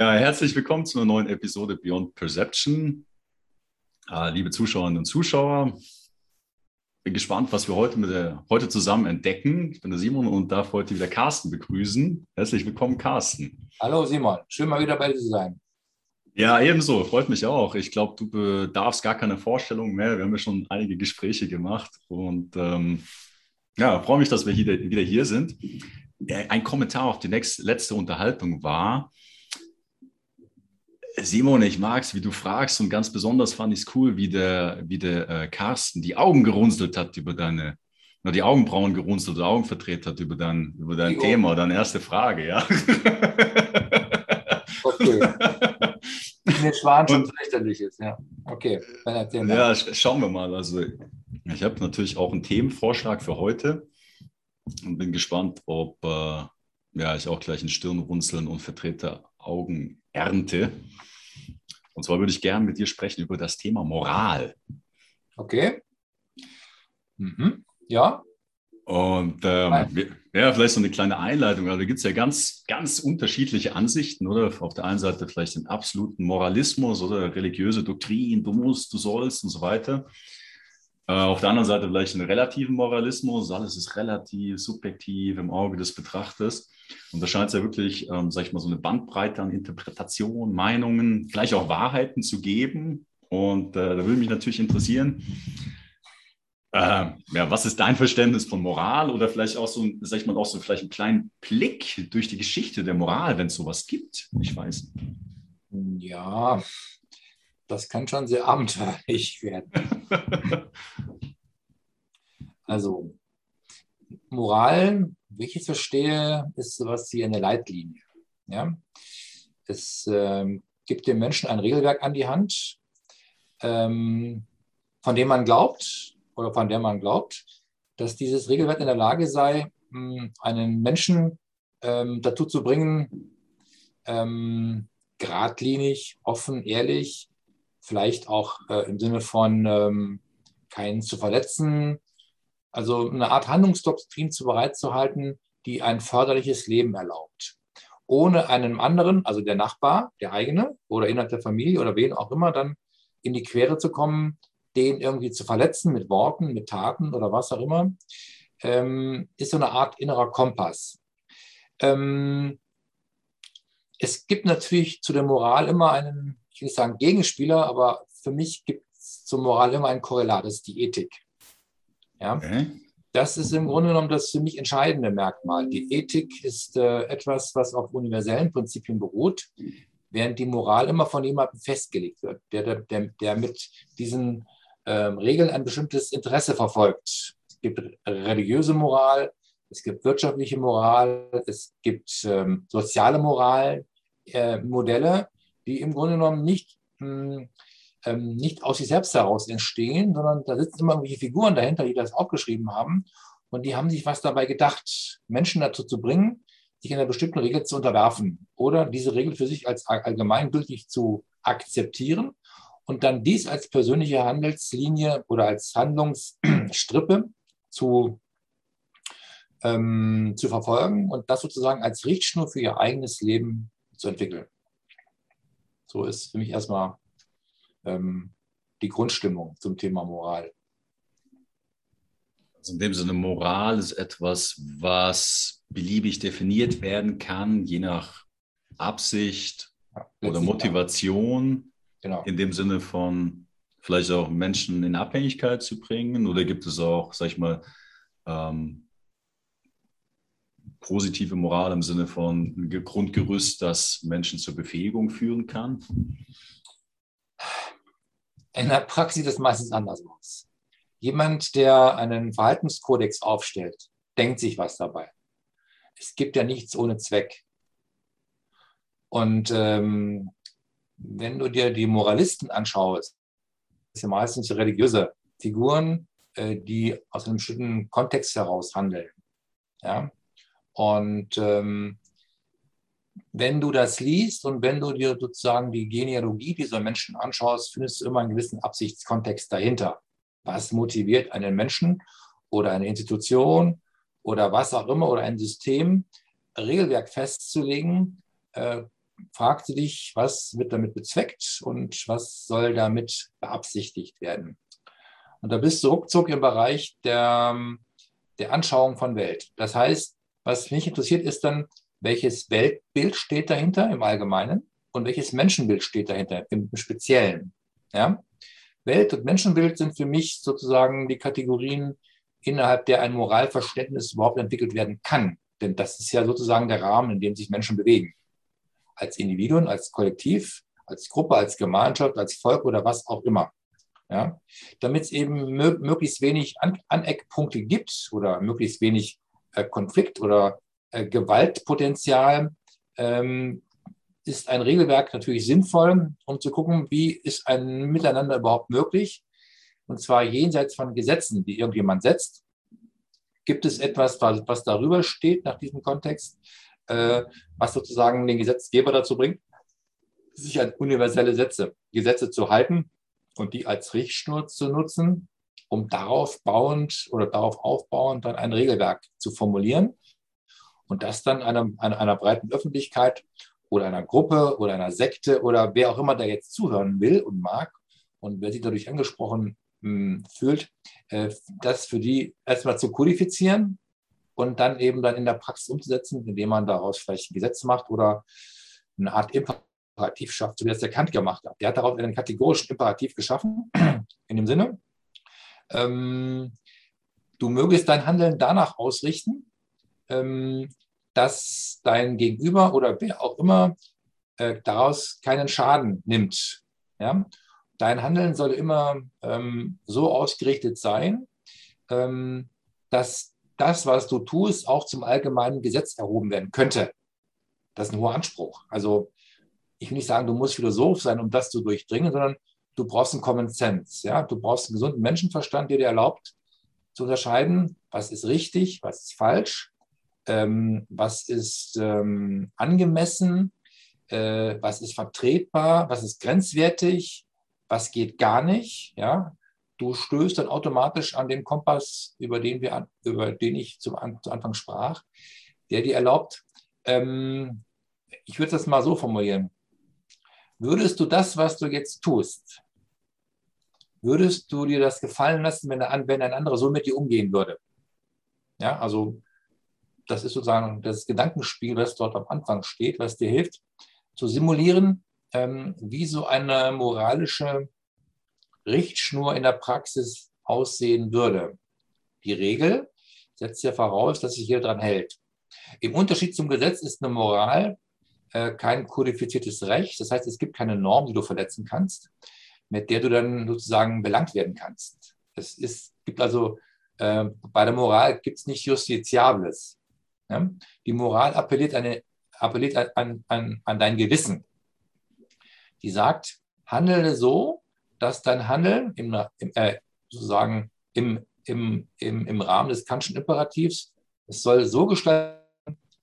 Ja, herzlich willkommen zu einer neuen Episode Beyond Perception. Äh, liebe Zuschauerinnen und Zuschauer, bin gespannt, was wir heute, mit der, heute zusammen entdecken. Ich bin der Simon und darf heute wieder Carsten begrüßen. Herzlich willkommen, Carsten. Hallo Simon, schön mal wieder bei dir zu sein. Ja, ebenso, freut mich auch. Ich glaube, du bedarfst gar keine Vorstellung mehr. Wir haben ja schon einige Gespräche gemacht und ähm, ja, freue mich, dass wir hier, wieder hier sind. Ein Kommentar auf die nächste, letzte Unterhaltung war, Simon, ich mag es, wie du fragst und ganz besonders fand ich es cool, wie der, wie der äh, Carsten die Augen gerunzelt hat über deine, na, die Augenbrauen gerunzelt oder Augen verdreht hat über dein, über dein Thema, deine erste Frage, ja. Okay. Mir Schwan schon fürchterlich ist, ja. Okay, Ja, schauen wir mal. Also, ich habe natürlich auch einen Themenvorschlag für heute und bin gespannt, ob äh, ja, ich auch gleich ein Stirnrunzeln und verdrehte Augen ernte. Und zwar würde ich gerne mit dir sprechen über das Thema Moral. Okay. Mhm. Ja. Und ähm, ja, vielleicht so eine kleine Einleitung. Also da gibt es ja ganz, ganz unterschiedliche Ansichten, oder? Auf der einen Seite vielleicht den absoluten Moralismus oder religiöse Doktrin, du musst, du sollst und so weiter. Äh, auf der anderen Seite vielleicht einen relativen Moralismus, alles ist relativ, subjektiv im Auge des Betrachters. Und da scheint es ja wirklich, ähm, sag ich mal, so eine Bandbreite an Interpretationen, Meinungen, vielleicht auch Wahrheiten zu geben. Und äh, da würde mich natürlich interessieren, äh, ja, was ist dein Verständnis von Moral oder vielleicht auch so, sag ich mal, auch so vielleicht einen kleinen Blick durch die Geschichte der Moral, wenn es sowas gibt? Ich weiß. Ja, das kann schon sehr abenteuerlich werden. also, Moral, wie ich es verstehe, ist sowas wie eine Leitlinie. Ja? Es ähm, gibt dem Menschen ein Regelwerk an die Hand, ähm, von dem man glaubt oder von der man glaubt, dass dieses Regelwerk in der Lage sei, hm, einen Menschen ähm, dazu zu bringen, ähm, geradlinig, offen, ehrlich, vielleicht auch äh, im Sinne von ähm, keinen zu verletzen, also eine Art Handlungsdoktrin zu bereitzuhalten, die ein förderliches Leben erlaubt. Ohne einem anderen, also der Nachbar, der eigene oder innerhalb der Familie oder wen auch immer, dann in die Quere zu kommen, den irgendwie zu verletzen mit Worten, mit Taten oder was auch immer, ähm, ist so eine Art innerer Kompass. Ähm, es gibt natürlich zu der Moral immer einen, ich will nicht sagen Gegenspieler, aber für mich gibt es zur Moral immer ein Korrelat, das ist die Ethik. Ja? Okay. Das ist im Grunde genommen das für mich entscheidende Merkmal. Die Ethik ist äh, etwas, was auf universellen Prinzipien beruht, während die Moral immer von jemandem festgelegt wird, der, der, der mit diesen ähm, Regeln ein bestimmtes Interesse verfolgt. Es gibt religiöse Moral, es gibt wirtschaftliche Moral, es gibt ähm, soziale Moral, äh, Modelle, die im Grunde genommen nicht, hm, ähm, nicht aus sich selbst heraus entstehen, sondern da sitzen immer irgendwelche Figuren dahinter, die das aufgeschrieben haben. Und die haben sich was dabei gedacht, Menschen dazu zu bringen, sich einer bestimmten Regel zu unterwerfen oder diese Regel für sich als allgemeingültig zu akzeptieren und dann dies als persönliche Handelslinie oder als Handlungsstrippe zu, ähm, zu verfolgen und das sozusagen als Richtschnur für ihr eigenes Leben zu entwickeln. So ist für mich erstmal ähm, die Grundstimmung zum Thema Moral. Also in dem Sinne, Moral ist etwas, was beliebig definiert werden kann, je nach Absicht ja, oder Motivation. Genau. In dem Sinne von vielleicht auch Menschen in Abhängigkeit zu bringen? Oder gibt es auch, sag ich mal, ähm, positive Moral im Sinne von Grundgerüst, das Menschen zur Befähigung führen kann? In der Praxis sieht es meistens anders aus. Jemand, der einen Verhaltenskodex aufstellt, denkt sich was dabei. Es gibt ja nichts ohne Zweck. Und ähm, wenn du dir die Moralisten anschaust, das sind meistens religiöse Figuren, äh, die aus einem bestimmten Kontext heraus handeln. Ja? Und ähm, wenn du das liest und wenn du dir sozusagen die Genealogie dieser Menschen anschaust, findest du immer einen gewissen Absichtskontext dahinter. Was motiviert einen Menschen oder eine Institution oder was auch immer oder ein System, Regelwerk festzulegen, äh, fragst du dich, was wird damit bezweckt und was soll damit beabsichtigt werden. Und da bist du ruckzuck im Bereich der, der Anschauung von Welt. Das heißt, was mich interessiert, ist dann, welches Weltbild steht dahinter im Allgemeinen und welches Menschenbild steht dahinter im Speziellen. Ja? Welt- und Menschenbild sind für mich sozusagen die Kategorien, innerhalb der ein Moralverständnis überhaupt entwickelt werden kann. Denn das ist ja sozusagen der Rahmen, in dem sich Menschen bewegen. Als Individuen, als Kollektiv, als Gruppe, als Gemeinschaft, als Volk oder was auch immer. Ja? Damit es eben mö möglichst wenig An Aneckpunkte gibt oder möglichst wenig Konflikt oder äh, Gewaltpotenzial, ähm, ist ein Regelwerk natürlich sinnvoll, um zu gucken, wie ist ein Miteinander überhaupt möglich. Und zwar jenseits von Gesetzen, die irgendjemand setzt. Gibt es etwas, was, was darüber steht nach diesem Kontext, äh, was sozusagen den Gesetzgeber dazu bringt, sich an universelle Sätze, Gesetze zu halten und die als Richtschnur zu nutzen, um darauf bauend oder darauf aufbauend dann ein Regelwerk zu formulieren und das dann einer, einer, einer breiten Öffentlichkeit oder einer Gruppe oder einer Sekte oder wer auch immer da jetzt zuhören will und mag und wer sich dadurch angesprochen mh, hm, fühlt, äh, das für die erstmal zu kodifizieren und dann eben dann in der Praxis umzusetzen, indem man daraus vielleicht ein Gesetz macht oder eine Art Imperativ schafft, so wie das der Kant gemacht hat. Der hat daraus einen kategorischen Imperativ geschaffen, in dem Sinne, ähm, du mögest dein Handeln danach ausrichten, ähm, dass dein Gegenüber oder wer auch immer äh, daraus keinen Schaden nimmt. Ja? Dein Handeln soll immer ähm, so ausgerichtet sein, ähm, dass das, was du tust, auch zum allgemeinen Gesetz erhoben werden könnte. Das ist ein hoher Anspruch. Also ich will nicht sagen, du musst Philosoph sein, um das zu durchdringen, sondern du brauchst einen Common Sense. Ja? Du brauchst einen gesunden Menschenverstand, der dir erlaubt, zu unterscheiden, was ist richtig, was ist falsch, ähm, was ist ähm, angemessen, äh, was ist vertretbar, was ist grenzwertig, was geht gar nicht. Ja? Du stößt dann automatisch an den Kompass, über den, wir, über den ich zum, zu Anfang sprach, der dir erlaubt, ähm, ich würde das mal so formulieren, würdest du das, was du jetzt tust, würdest du dir das gefallen lassen, wenn, wenn ein anderer so mit dir umgehen würde? Ja, also das ist sozusagen das Gedankenspiel, das dort am Anfang steht, was dir hilft, zu simulieren, ähm, wie so eine moralische Richtschnur in der Praxis aussehen würde. Die Regel setzt ja voraus, dass sich jeder daran hält. Im Unterschied zum Gesetz ist eine Moral äh, kein kodifiziertes Recht. Das heißt, es gibt keine Norm, die du verletzen kannst, mit der du dann sozusagen belangt werden kannst. Es ist, gibt also äh, bei der Moral gibt es nicht Justiziables. Ja? Die Moral appelliert, eine, appelliert an, an, an dein Gewissen. Die sagt, handle so, dass dein Handeln im, im, äh, sozusagen im, im, im, im Rahmen des Kantschen Imperativs, es soll so gestaltet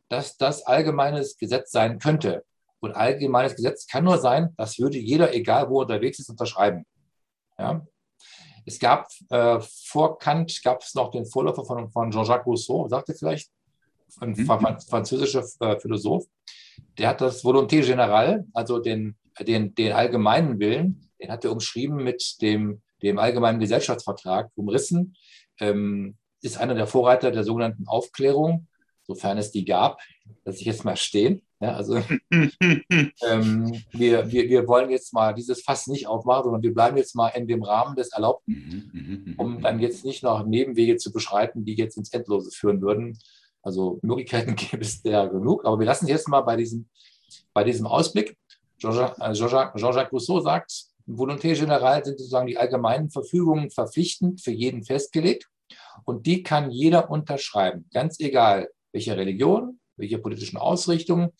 dass das allgemeines Gesetz sein könnte. Und allgemeines Gesetz kann nur sein, das würde jeder, egal wo er unterwegs ist, unterschreiben. Ja? Es gab äh, vor Kant gab es noch den Vorläufer von, von Jean-Jacques Rousseau, sagte vielleicht, ein mhm. französischer äh, Philosoph, der hat das Volonté Générale, also den, den, den allgemeinen Willen, den hat er umschrieben mit dem, dem allgemeinen Gesellschaftsvertrag umrissen, ähm, ist einer der Vorreiter der sogenannten Aufklärung sofern es die gab, dass ich jetzt mal stehen. Ja, also ähm, wir, wir, wir wollen jetzt mal dieses Fass nicht aufmachen, sondern wir bleiben jetzt mal in dem Rahmen des Erlaubten, mhm, mhm, mhm, um dann jetzt nicht noch Nebenwege zu beschreiten, die jetzt ins Endlose führen würden. Also Möglichkeiten gibt es ja genug, aber wir lassen es jetzt mal bei diesem, bei diesem Ausblick. Jean-Jacques Jean Rousseau sagt, Volonté Générale sind sozusagen die allgemeinen Verfügungen verpflichtend für jeden festgelegt und die kann jeder unterschreiben, ganz egal, welcher Religion, welcher politischen Ausrichtung,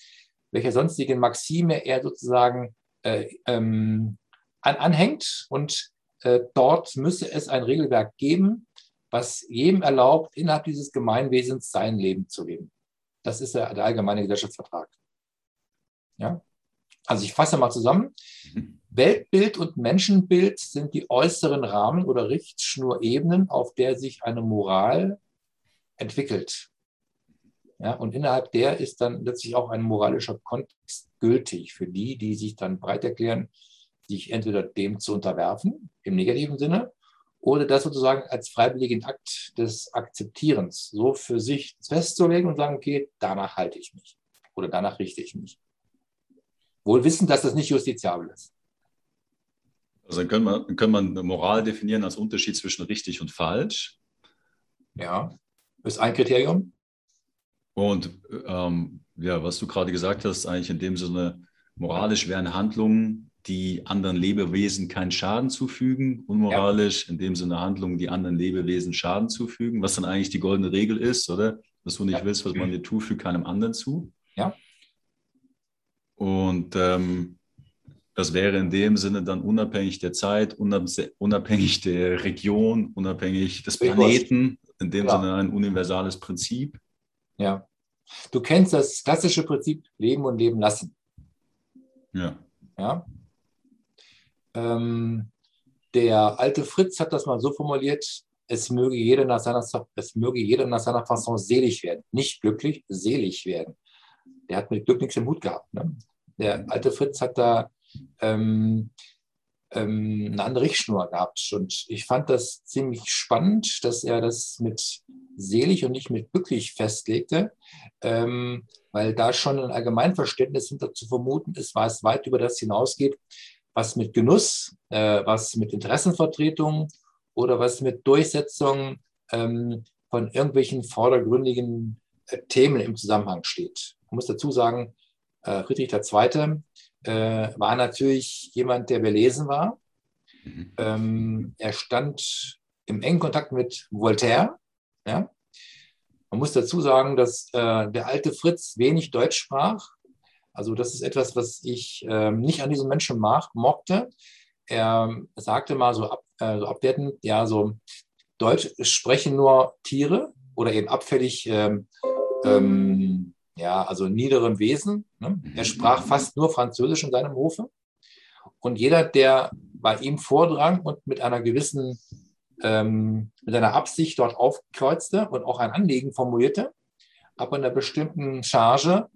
welcher sonstigen Maxime er sozusagen äh, ähm, an, anhängt. Und äh, dort müsse es ein Regelwerk geben, was jedem erlaubt, innerhalb dieses Gemeinwesens sein Leben zu leben. Das ist der, der allgemeine Gesellschaftsvertrag. Ja? Also ich fasse mal zusammen. Mhm. Weltbild und Menschenbild sind die äußeren Rahmen oder Richtschnurebenen, auf der sich eine Moral entwickelt. Ja, und innerhalb der ist dann letztlich auch ein moralischer Kontext gültig für die, die sich dann breit erklären, sich entweder dem zu unterwerfen, im negativen Sinne, oder das sozusagen als freiwilligen Akt des Akzeptierens so für sich festzulegen und sagen, okay, danach halte ich mich oder danach richte ich mich. Wohl wissen, dass das nicht justiziabel ist. Also dann kann man, kann man Moral definieren als Unterschied zwischen richtig und falsch. Ja, ist ein Kriterium. Und ähm, ja, was du gerade gesagt hast, eigentlich in dem Sinne, moralisch wären Handlungen, die anderen Lebewesen keinen Schaden zufügen, unmoralisch ja. in dem Sinne Handlungen, die anderen Lebewesen Schaden zufügen, was dann eigentlich die goldene Regel ist, oder? Dass du nicht ja. willst, was man dir tut, fügt keinem anderen zu. Ja. Und ähm, das wäre in dem Sinne dann unabhängig der Zeit, unabhängig der Region, unabhängig des Planeten, in dem ja. Sinne ein universales Prinzip. Ja. Du kennst das klassische Prinzip Leben und Leben lassen. Ja. Ja. Ähm, der alte Fritz hat das mal so formuliert, es möge jeder nach seiner, es möge jeder nach seiner Fasson selig werden. Nicht glücklich, selig werden. Der hat mit Glück nichts im Hut gehabt. Ne? Der alte Fritz hat da ähm, ähm, eine andere Richtschnur gehabt. Und ich fand das ziemlich spannend, dass er das mit selig und nicht mit glücklich festlegte, ähm, weil da schon ein Allgemeinverständnis hinter zu vermuten ist, was weit über das hinausgeht, was mit Genuss, äh, was mit Interessenvertretung oder was mit Durchsetzung ähm, von irgendwelchen vordergründigen äh, Themen im Zusammenhang steht. Ich muss dazu sagen, äh, Friedrich II. Äh, war natürlich jemand, der belesen war. Mhm. Ähm, er stand im engen Kontakt mit Voltaire. Ja? Man muss dazu sagen, dass äh, der alte Fritz wenig Deutsch sprach. Also das ist etwas, was ich äh, nicht an diesem Menschen mag, mochte. Er sagte mal so, ab, äh, so abwertend, ja, so Deutsch sprechen nur Tiere oder eben abfällig, ähm, ähm, ja, also niederem Wesen. Ne? Er sprach fast nur Französisch in seinem Hofe. Und jeder, der bei ihm vordrang und mit einer gewissen, ähm, mit einer Absicht dort aufkreuzte und auch ein Anliegen formulierte, ab einer bestimmten Charge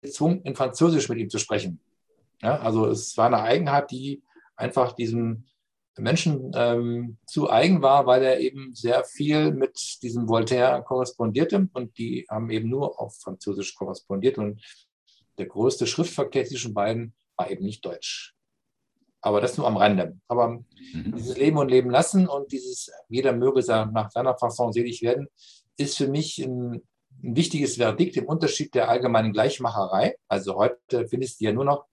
gezwungen, in Französisch mit ihm zu sprechen. Ja, also es war eine Eigenheit, die einfach diesem Menschen ähm, zu eigen war, weil er eben sehr viel mit diesem Voltaire korrespondierte und die haben eben nur auf Französisch korrespondiert und der größte Schriftverkehr zwischen beiden war eben nicht Deutsch. Aber das nur am Rande. Aber mhm. dieses Leben und Leben lassen und dieses jeder möge nach seiner Fasson selig werden, ist für mich ein ein wichtiges Verdikt im Unterschied der allgemeinen Gleichmacherei. Also heute findest du ja nur noch,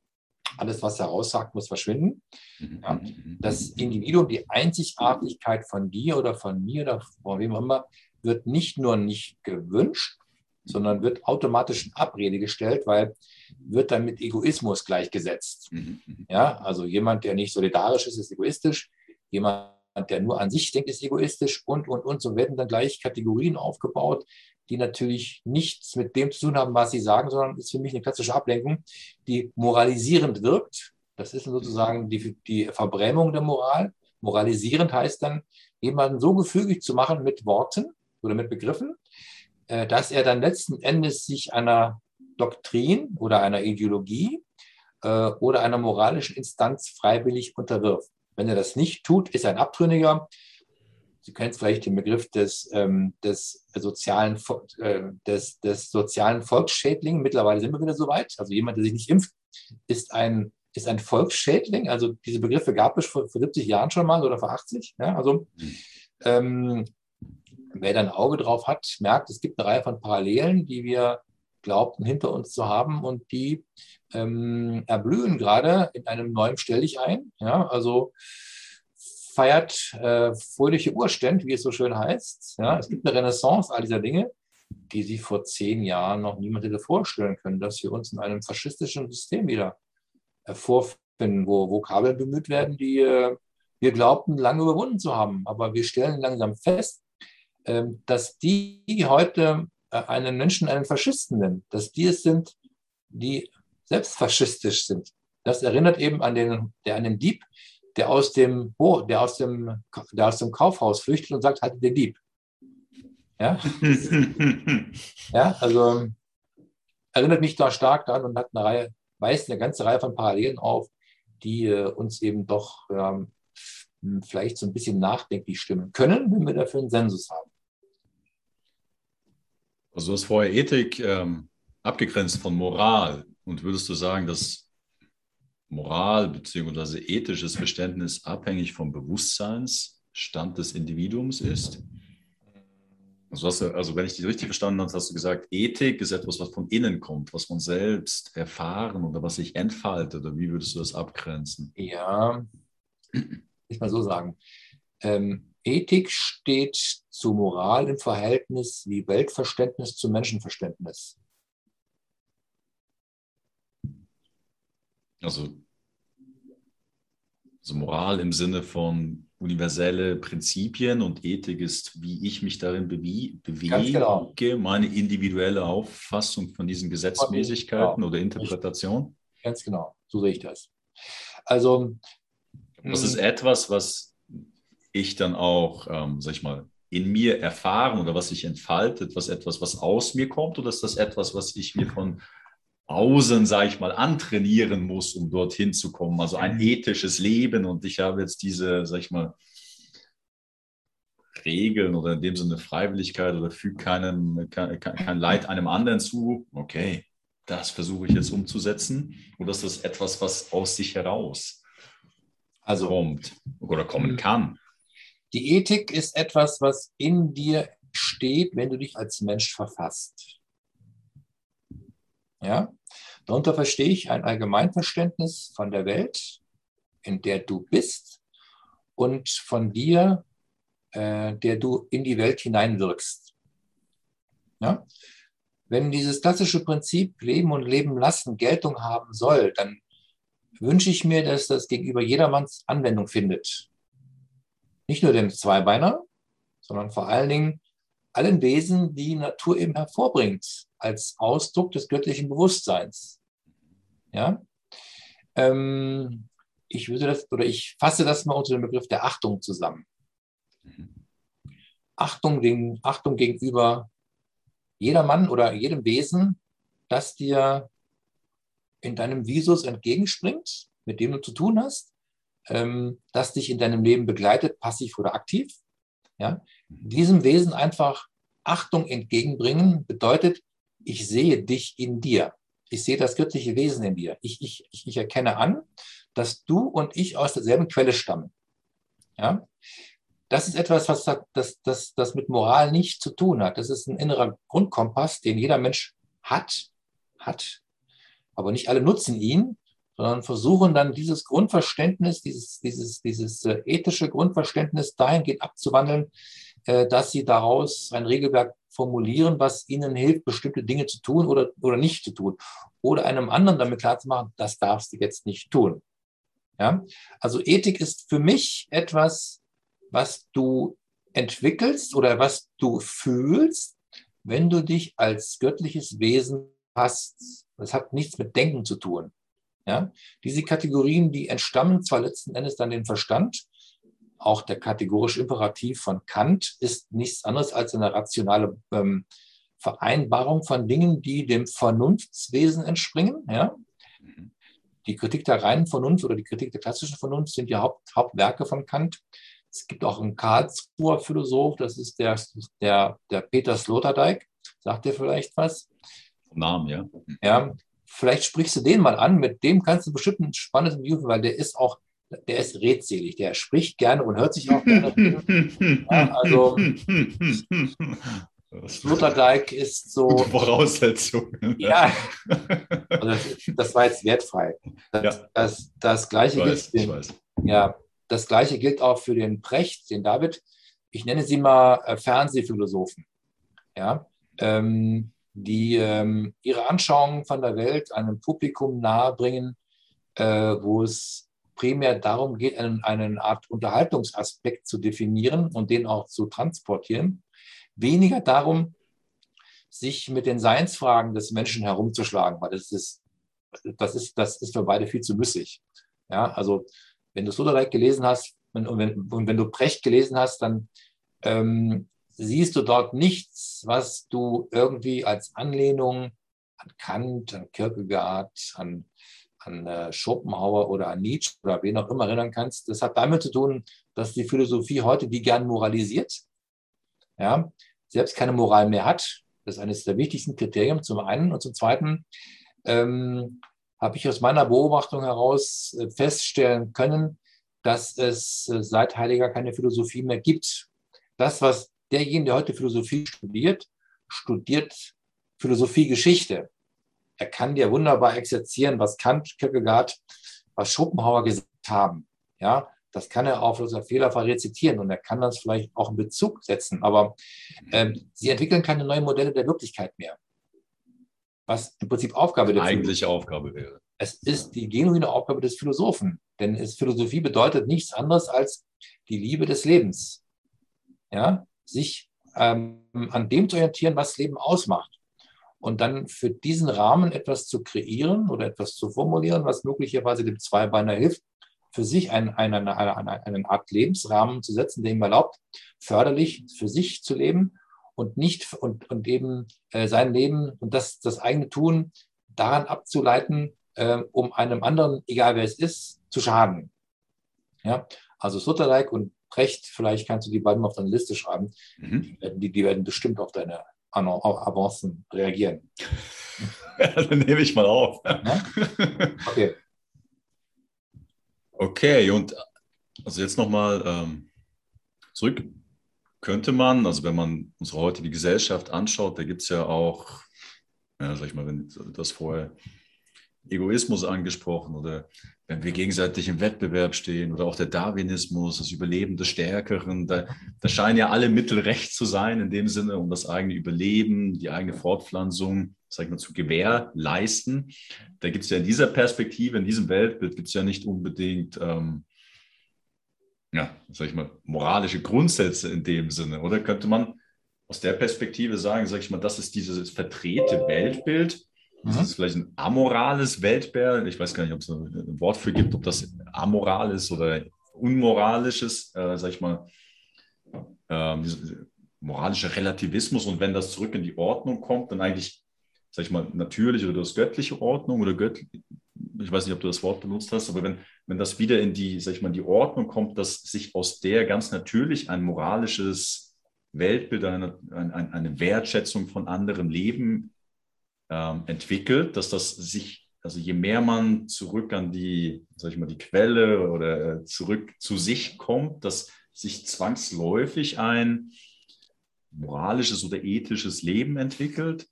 alles, was er raussagt, muss verschwinden. Mhm. Ja, das Individuum, die Einzigartigkeit von dir oder von mir oder von wem auch immer, wird nicht nur nicht gewünscht, sondern wird automatisch in Abrede gestellt, weil wird dann mit Egoismus gleichgesetzt. Mhm. Ja, also jemand, der nicht solidarisch ist, ist egoistisch. Jemand, der nur an sich denkt, ist egoistisch und, und, und. So werden dann gleich Kategorien aufgebaut, die natürlich nichts mit dem zu tun haben, was sie sagen, sondern ist für mich eine klassische Ablenkung, die moralisierend wirkt. Das ist sozusagen die, die Verbrämung der Moral. Moralisierend heißt dann, jemanden so gefügig zu machen mit Worten oder mit Begriffen, äh, dass er dann letzten Endes sich einer Doktrin oder einer Ideologie äh, oder einer moralischen Instanz freiwillig unterwirft. Wenn er das nicht tut, ist er ein Abtrünniger, Sie kennen vielleicht den Begriff des, ähm, des, sozialen, äh, des, des sozialen Volksschädlings. Mittlerweile sind wir wieder so weit. Also jemand, der sich nicht impft, ist ein, ist ein Volksschädling. Also diese Begriffe gab es vor, vor 70 Jahren schon mal oder vor 80. Ja? Also ähm, wer da ein Auge drauf hat, merkt, es gibt eine Reihe von Parallelen, die wir glaubten hinter uns zu haben und die ähm, erblühen gerade in einem neuen Stell dich ein. Ja? Also feiert äh, fröhliche Urständ, wie es so schön heißt. Ja, es gibt eine Renaissance all dieser Dinge, die sich vor zehn Jahren noch niemand hätte vorstellen können, dass wir uns in einem faschistischen System wieder äh, vorfinden, wo Vokabeln bemüht werden, die äh, wir glaubten, lange überwunden zu haben. Aber wir stellen langsam fest, äh, dass die heute äh, einen Menschen einen Faschisten nennen, dass die es sind, die selbst faschistisch sind. Das erinnert eben an den, der, an den Dieb, der aus dem, der aus dem, der aus dem Kaufhaus flüchtet und sagt, halt den Dieb. Ja, ja also erinnert mich da stark daran und hat eine Reihe weist eine ganze Reihe von Parallelen auf, die äh, uns eben doch ähm, vielleicht so ein bisschen nachdenklich stimmen können, wenn wir dafür einen Sensus haben. Also du hast vorher Ethik ähm, abgegrenzt von Moral. Und würdest du sagen, dass Moral bzw. ethisches Verständnis abhängig vom Bewusstseinsstand des Individuums ist? Also, hast du, also wenn ich dich richtig verstanden habe, hast du gesagt, Ethik ist etwas, was von innen kommt, was man selbst erfahren oder was sich entfaltet. Oder wie würdest du das abgrenzen? Ja, ich mal so sagen. Ähm, Ethik steht zu Moral im Verhältnis wie Weltverständnis zu Menschenverständnis. Also, also Moral im Sinne von universelle Prinzipien und Ethik ist, wie ich mich darin bewie, bewege, genau. meine individuelle Auffassung von diesen Gesetzmäßigkeiten genau. oder Interpretation. Ganz genau, so sehe ich das. Also, das ist hm. etwas, was ich dann auch, ähm, sag ich mal, in mir erfahren oder was sich entfaltet, was etwas, was aus mir kommt, oder ist das etwas, was ich mir von außen, sage ich mal, antrainieren muss, um dorthin zu kommen? Also ein mhm. ethisches Leben und ich habe jetzt diese, sag ich mal, Regeln oder in dem Sinne Freiwilligkeit oder füge keinem, kein, kein Leid einem anderen zu. Okay, das versuche ich jetzt umzusetzen. Oder ist das etwas, was aus sich heraus also, kommt oder kommen mhm. kann? Die Ethik ist etwas, was in dir steht, wenn du dich als Mensch verfasst. Ja? Darunter verstehe ich ein Allgemeinverständnis von der Welt, in der du bist und von dir, äh, der du in die Welt hineinwirkst. Ja? Wenn dieses klassische Prinzip Leben und Leben lassen Geltung haben soll, dann wünsche ich mir, dass das gegenüber jedermanns Anwendung findet nicht nur dem Zweibeiner, sondern vor allen Dingen allen Wesen, die Natur eben hervorbringt, als Ausdruck des göttlichen Bewusstseins. Ja? Ähm, ich würde das, oder ich fasse das mal unter dem Begriff der Achtung zusammen. Achtung, gegen, Achtung gegenüber jedermann oder jedem Wesen, das dir in deinem Visus entgegenspringt, mit dem du zu tun hast, ähm, das dich in deinem Leben begleitet, passiv oder aktiv. Ja? Diesem Wesen einfach Achtung entgegenbringen bedeutet, ich sehe dich in dir. Ich sehe das göttliche Wesen in dir. Ich, ich, ich erkenne an, dass du und ich aus derselben Quelle stammen. Ja? Das ist etwas, was das, das, das mit Moral nicht zu tun hat. Das ist ein innerer Grundkompass, den jeder Mensch hat, hat, aber nicht alle nutzen ihn sondern versuchen dann dieses Grundverständnis, dieses, dieses, dieses äh, ethische Grundverständnis dahingehend abzuwandeln, dass sie daraus ein Regelwerk formulieren, was ihnen hilft, bestimmte Dinge zu tun oder, oder nicht zu tun. Oder einem anderen damit klarzumachen, das darfst du jetzt nicht tun. Ja? Also Ethik ist für mich etwas, was du entwickelst oder was du fühlst, wenn du dich als göttliches Wesen hast. Das hat nichts mit Denken zu tun. Ja? Diese Kategorien, die entstammen zwar letzten Endes dann den Verstand, auch der kategorische Imperativ von Kant ist nichts anderes als eine rationale ähm, Vereinbarung von Dingen, die dem Vernunftswesen entspringen. Ja? Die Kritik der reinen Vernunft oder die Kritik der klassischen Vernunft sind die Haupt, Hauptwerke von Kant. Es gibt auch einen Karlsruher Philosoph, das ist der, der, der Peter Sloterdijk. Sagt ihr vielleicht was? Namen, ja. Ja, vielleicht sprichst du den mal an, mit dem kannst du bestimmt ein spannendes Interview, weil der ist auch, der ist redselig, der spricht gerne und hört sich auch gerne. ja, also Sloterdijk ist so. Gute Voraussetzung. Ja, also das, war jetzt wertfrei. Das, ja. das, das Gleiche weiß, gilt. Den, ja, das Gleiche gilt auch für den Precht, den David. Ich nenne sie mal äh, Fernsehphilosophen. Ja, ähm, die ähm, ihre Anschauungen von der Welt einem Publikum nahebringen, äh, wo es primär darum geht, einen, einen Art Unterhaltungsaspekt zu definieren und den auch zu transportieren. Weniger darum, sich mit den Seinsfragen des Menschen herumzuschlagen, weil das ist, das ist, das ist für beide viel zu müßig. Ja, also wenn du Sloterdijk gelesen hast und wenn, und wenn du Precht gelesen hast, dann ähm, siehst du dort nichts, was du irgendwie als Anlehnung an Kant, an Kierkegaard, an, an äh, Schopenhauer oder an Nietzsche oder wen auch immer erinnern kannst. Das hat damit zu tun, dass die Philosophie heute die gern moralisiert, ja, selbst keine Moral mehr hat. Das ist eines der wichtigsten Kriterien zum einen. Und zum zweiten ähm, habe ich aus meiner Beobachtung heraus äh, feststellen können, dass es äh, seit Heidegger keine Philosophie mehr gibt. Das, was derjenige, der heute Philosophie studiert, studiert Philosophiegeschichte. Er kann dir wunderbar exerzieren, was Kant, Kierkegaard, was Schopenhauer gesagt haben. Ja, das kann er auf unser Fehlerfall rezitieren und er kann das vielleicht auch in Bezug setzen. Aber ähm, sie entwickeln keine neuen Modelle der Wirklichkeit mehr. Was im Prinzip Aufgabe der Eigentliche Aufgabe wäre. Es ist die genuine Aufgabe des Philosophen. Denn es, Philosophie bedeutet nichts anderes als die Liebe des Lebens. Ja, sich ähm, an dem zu orientieren, was Leben ausmacht. Und dann für diesen Rahmen etwas zu kreieren oder etwas zu formulieren, was möglicherweise dem Zweibeiner hilft, für sich ein, eine, eine, eine, eine Art Lebensrahmen zu setzen, der ihm erlaubt, förderlich für sich zu leben und nicht und, und eben äh, sein Leben und das, das eigene Tun daran abzuleiten, äh, um einem anderen, egal wer es ist, zu schaden. Ja, also Sloterdijk und Precht, vielleicht kannst du die beiden auf deine Liste schreiben. Mhm. Die, werden, die, die, werden bestimmt auf deine Avancen reagieren. Dann nehme ich mal auf. Okay. Okay, und also jetzt nochmal ähm, zurück. Könnte man, also wenn man unsere heutige Gesellschaft anschaut, da gibt es ja auch, ja, sag ich mal, wenn das vorher Egoismus angesprochen oder wenn wir gegenseitig im Wettbewerb stehen oder auch der Darwinismus, das Überleben des Stärkeren, da, da scheinen ja alle Mittel recht zu sein in dem Sinne, um das eigene Überleben, die eigene Fortpflanzung, sag ich mal, zu gewährleisten. Da gibt es ja in dieser Perspektive, in diesem Weltbild, gibt es ja nicht unbedingt, ähm, ja, sag ich mal, moralische Grundsätze in dem Sinne. Oder könnte man aus der Perspektive sagen, sag ich mal, das ist dieses verdrehte Weltbild, das mhm. ist vielleicht ein amorales Weltbild. Ich weiß gar nicht, ob es ein Wort für gibt, ob das amoral ist oder unmoralisches, äh, sag ich mal, äh, moralischer Relativismus. Und wenn das zurück in die Ordnung kommt, dann eigentlich, sag ich mal, natürlich oder das göttliche Ordnung oder göttlich, ich weiß nicht, ob du das Wort benutzt hast, aber wenn, wenn das wieder in die, sag ich mal, die Ordnung kommt, dass sich aus der ganz natürlich ein moralisches Weltbild, eine, eine, eine Wertschätzung von anderem Leben ähm, entwickelt, dass das sich, also je mehr man zurück an die, sag ich mal, die Quelle oder äh, zurück zu sich kommt, dass sich zwangsläufig ein moralisches oder ethisches Leben entwickelt?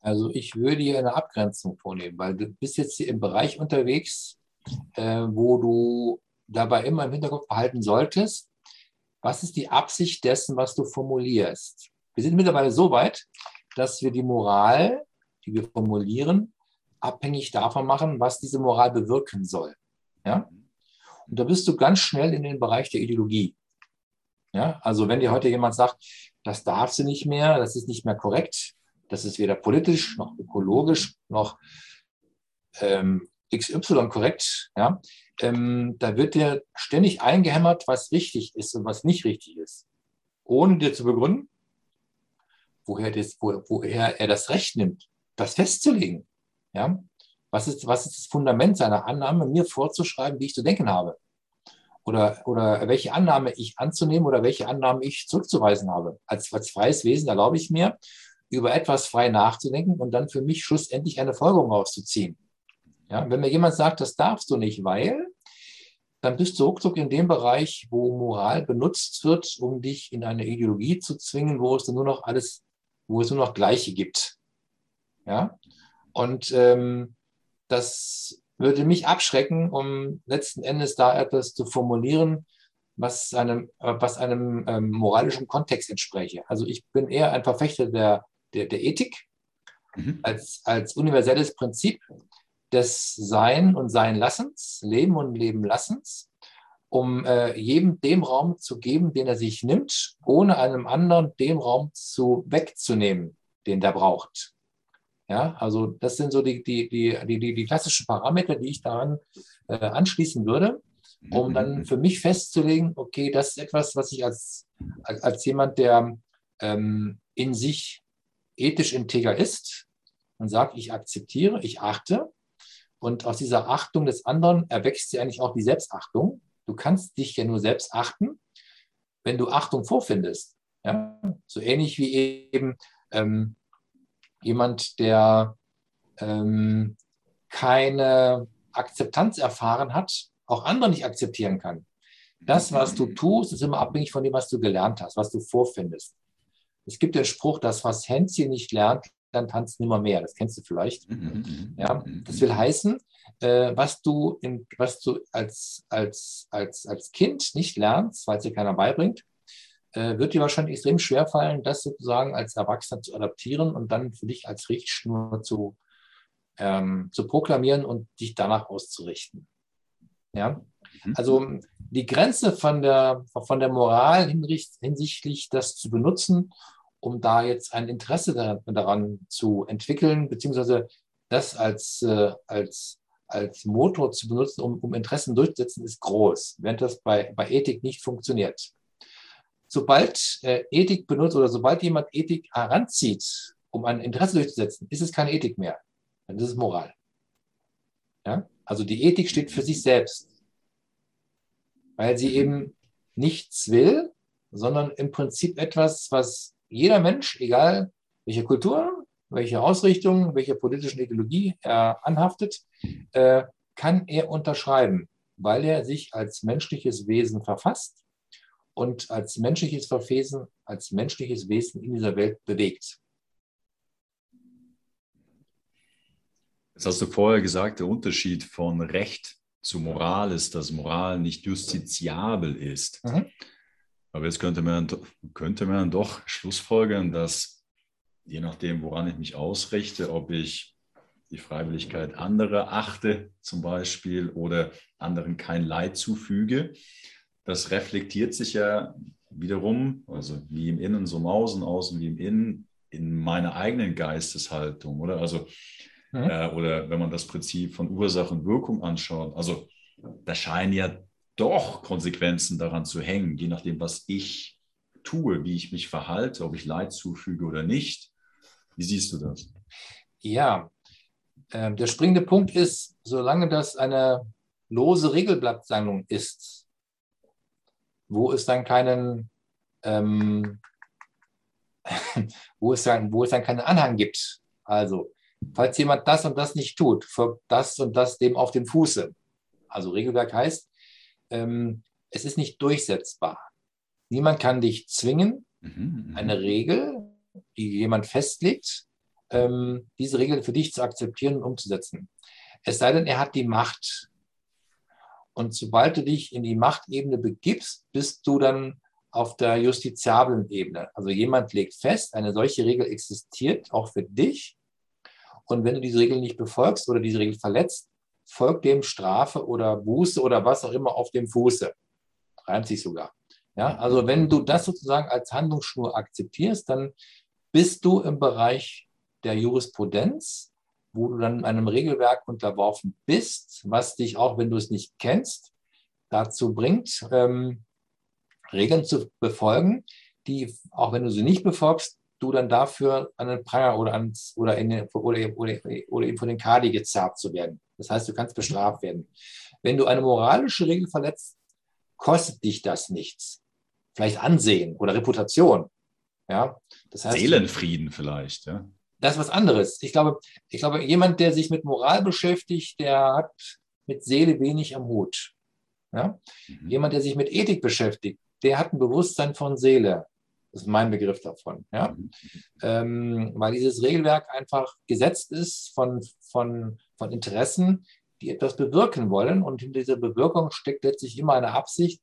Also ich würde hier eine Abgrenzung vornehmen, weil du bist jetzt hier im Bereich unterwegs, äh, wo du dabei immer im Hinterkopf behalten solltest, was ist die Absicht dessen, was du formulierst. Wir sind mittlerweile so weit, dass wir die Moral, die wir formulieren, abhängig davon machen, was diese Moral bewirken soll. Ja? Und da bist du ganz schnell in den Bereich der Ideologie. Ja? Also wenn dir heute jemand sagt, das darfst du nicht mehr, das ist nicht mehr korrekt, das ist weder politisch noch ökologisch noch ähm, XY korrekt, ja? Ähm, da wird dir ständig eingehämmert, was richtig ist und was nicht richtig ist, ohne dir zu begründen, woher, das, wo, woher er das Recht nimmt, das festzulegen. Ja? Was, ist, was ist das Fundament seiner Annahme, mir vorzuschreiben, wie ich zu denken habe? Oder, oder welche Annahme ich anzunehmen oder welche Annahme ich zurückzuweisen habe. Als, als freies Wesen erlaube ich mir, über etwas frei nachzudenken und dann für mich schlussendlich eine Folgerung rauszuziehen. Ja, wenn mir jemand sagt, das darfst du nicht, weil, dann bist du ruckzuck in dem Bereich, wo Moral benutzt wird, um dich in eine Ideologie zu zwingen, wo es dann nur noch alles wo es nur noch Gleiche gibt. Ja? Und ähm, das würde mich abschrecken, um letzten Endes da etwas zu formulieren, was einem, was einem ähm, moralischen Kontext entspräche. Also ich bin eher ein Verfechter der, der, der Ethik mhm. als, als universelles Prinzip des Sein und Seinlassens, Leben und Leben Lassens, um äh, jedem dem Raum zu geben, den er sich nimmt, ohne einem anderen dem Raum zu wegzunehmen, den der braucht. Ja, also das sind so die, die, die, die, die klassischen Parameter, die ich daran äh, anschließen würde, um dann mhm. für mich festzulegen, okay, das ist etwas, was ich als, als, als jemand, der ähm, in sich ethisch integer ist und sagt, ich akzeptiere, ich achte. Und aus dieser Achtung des anderen erwächst ja eigentlich auch die Selbstachtung. Du kannst dich ja nur selbst achten, wenn du Achtung vorfindest. Ja? So ähnlich wie eben ähm, jemand, der ähm, keine Akzeptanz erfahren hat, auch andere nicht akzeptieren kann. Das, was du tust, ist immer abhängig von dem, was du gelernt hast, was du vorfindest. Es gibt den Spruch, dass was Hänschen nicht lernt, dann tanzt nimmer mehr. Das kennst du vielleicht. Mhm, ja, das will heißen, äh, was du, in, was du als, als, als, als Kind nicht lernst, weil es dir keiner beibringt, äh, wird dir wahrscheinlich extrem schwer fallen, das sozusagen als Erwachsener zu adaptieren und dann für dich als Richtschnur zu, ähm, zu proklamieren und dich danach auszurichten. Ja? Mhm. Also die Grenze von der, von der Moral hinsichtlich, das zu benutzen, um da jetzt ein Interesse daran zu entwickeln, beziehungsweise das als, äh, als, als Motor zu benutzen, um, um Interessen durchzusetzen, ist groß, während das bei, bei Ethik nicht funktioniert. Sobald äh, Ethik benutzt oder sobald jemand Ethik heranzieht, um ein Interesse durchzusetzen, ist es keine Ethik mehr. Dann ist es Moral. Ja? Also die Ethik steht für sich selbst weil sie eben nichts will, sondern im Prinzip etwas, was jeder Mensch, egal welche Kultur, welche Ausrichtung, welche politischen Ideologie er anhaftet, äh, kann er unterschreiben, weil er sich als menschliches Wesen verfasst und als menschliches Verwesen, als menschliches Wesen in dieser Welt bewegt. Das hast du vorher gesagt, der Unterschied von Recht zu Moral ist, dass Moral nicht justiziabel ist. Mhm. Aber jetzt könnte man, könnte man doch schlussfolgern, dass je nachdem, woran ich mich ausrichte, ob ich die Freiwilligkeit anderer achte zum Beispiel oder anderen kein Leid zufüge, das reflektiert sich ja wiederum, also wie im Innen so im Außen, außen wie im Innen, in meiner eigenen Geisteshaltung, oder? Also Mhm. Äh, oder wenn man das Prinzip von Ursache und Wirkung anschaut, also da scheinen ja doch Konsequenzen daran zu hängen, je nachdem, was ich tue, wie ich mich verhalte, ob ich Leid zufüge oder nicht. Wie siehst du das? Ja, äh, der springende Punkt ist, solange das eine lose Regelblattsammlung ist, wo es dann keinen, ähm, wo, es dann, wo es dann keinen Anhang gibt. Also falls jemand das und das nicht tut, folgt das und das dem auf dem Fuße. Also Regelwerk heißt, ähm, es ist nicht durchsetzbar. Niemand kann dich zwingen, mhm, mhm. eine Regel, die jemand festlegt, ähm, diese Regel für dich zu akzeptieren und umzusetzen. Es sei denn, er hat die Macht. Und sobald du dich in die Machtebene begibst, bist du dann auf der justiziablen Ebene. Also jemand legt fest, eine solche Regel existiert auch für dich und wenn du diese Regel nicht befolgst oder diese Regel verletzt, folgt dem Strafe oder Buße oder was auch immer auf dem Fuße. Reimt sich sogar. Ja, also wenn du das sozusagen als Handlungsschnur akzeptierst, dann bist du im Bereich der Jurisprudenz, wo du dann einem Regelwerk unterworfen bist, was dich auch, wenn du es nicht kennst, dazu bringt, ähm, Regeln zu befolgen, die, auch wenn du sie nicht befolgst, du dann dafür an den Pranger oder, ans, oder, in oder, oder, oder eben von den Kadi gezerrt zu werden. Das heißt, du kannst bestraft werden. Wenn du eine moralische Regel verletzt, kostet dich das nichts. Vielleicht Ansehen oder Reputation. Ja, das heißt, Seelenfrieden vielleicht. Ja. Das ist was anderes. Ich glaube, ich glaube, jemand, der sich mit Moral beschäftigt, der hat mit Seele wenig am Hut. Ja? Mhm. Jemand, der sich mit Ethik beschäftigt, der hat ein Bewusstsein von Seele. Das ist mein Begriff davon. Ja? Mhm. Ähm, weil dieses Regelwerk einfach gesetzt ist von, von, von Interessen, die etwas bewirken wollen. Und in dieser Bewirkung steckt letztlich immer eine Absicht,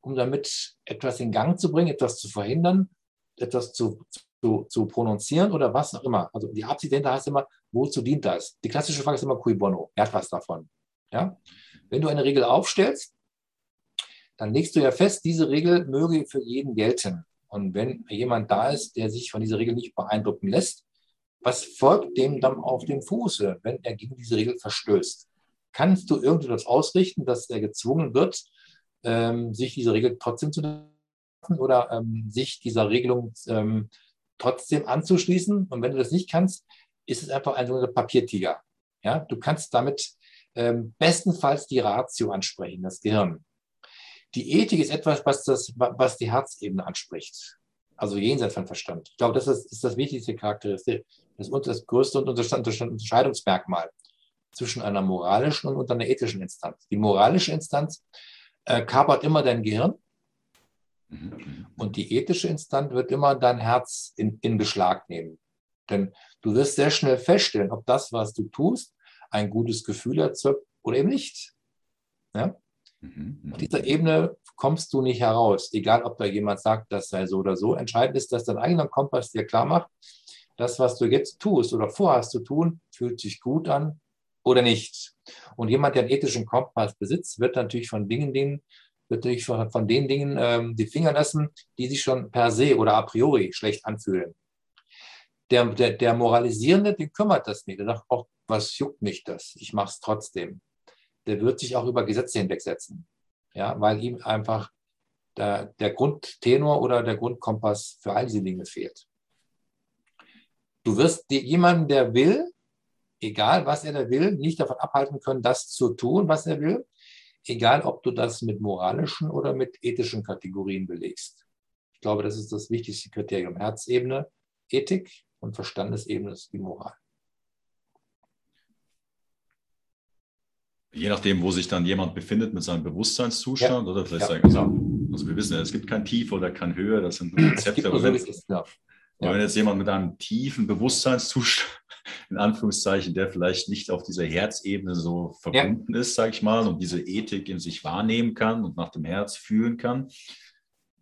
um damit etwas in Gang zu bringen, etwas zu verhindern, etwas zu, zu, zu prononzieren oder was auch immer. Also die Absicht heißt immer, wozu dient das? Die klassische Frage ist immer cui bono. Wer hat was davon? Ja? Wenn du eine Regel aufstellst, dann legst du ja fest, diese Regel möge für jeden gelten. Und wenn jemand da ist, der sich von dieser Regel nicht beeindrucken lässt, was folgt dem dann auf dem Fuße, wenn er gegen diese Regel verstößt? Kannst du irgendetwas ausrichten, dass er gezwungen wird, ähm, sich diese Regel trotzdem zu oder ähm, sich dieser Regelung ähm, trotzdem anzuschließen. Und wenn du das nicht kannst, ist es einfach ein sogenannter Papiertiger. Ja, du kannst damit ähm, bestenfalls die Ratio ansprechen, das Gehirn. Die Ethik ist etwas, was, das, was die Herzebene anspricht. Also jenseits von Verstand. Ich glaube, das ist, ist das wichtigste Charakteristik. Das das größte Unterscheidungsmerkmal zwischen einer moralischen und einer ethischen Instanz. Die moralische Instanz äh, kapert immer dein Gehirn. Und die ethische Instanz wird immer dein Herz in, in Beschlag nehmen. Denn du wirst sehr schnell feststellen, ob das, was du tust, ein gutes Gefühl erzeugt oder eben nicht. Ja? Mhm. Auf dieser Ebene kommst du nicht heraus, egal ob da jemand sagt, das sei so oder so. Entscheidend ist, dass dein eigener Kompass dir klar macht, das, was du jetzt tust oder vorhast zu tun, fühlt sich gut an oder nicht. Und jemand, der einen ethischen Kompass besitzt, wird natürlich von Dingen, Dingen natürlich von, von den Dingen ähm, die Finger lassen, die sich schon per se oder a priori schlecht anfühlen. Der, der, der Moralisierende, den kümmert das nicht. Der sagt, auch, was juckt mich das? Ich mache es trotzdem der wird sich auch über Gesetze hinwegsetzen. Ja, weil ihm einfach der, der Grundtenor oder der Grundkompass für all diese Dinge fehlt. Du wirst dir jemanden, der will, egal was er da will, nicht davon abhalten können, das zu tun, was er will, egal ob du das mit moralischen oder mit ethischen Kategorien belegst. Ich glaube, das ist das wichtigste Kriterium. Herzebene, Ethik und Verstandesebene ist die Moral. Je nachdem, wo sich dann jemand befindet mit seinem Bewusstseinszustand, ja. oder vielleicht ja. sagen, also, also wir wissen ja, es gibt kein Tief oder kein Höhe, das sind Rezepte. Aber wenn, ist, ja. wenn jetzt jemand mit einem tiefen Bewusstseinszustand, in Anführungszeichen, der vielleicht nicht auf dieser Herzebene so verbunden ist, sage ich mal, und diese Ethik in sich wahrnehmen kann und nach dem Herz fühlen kann,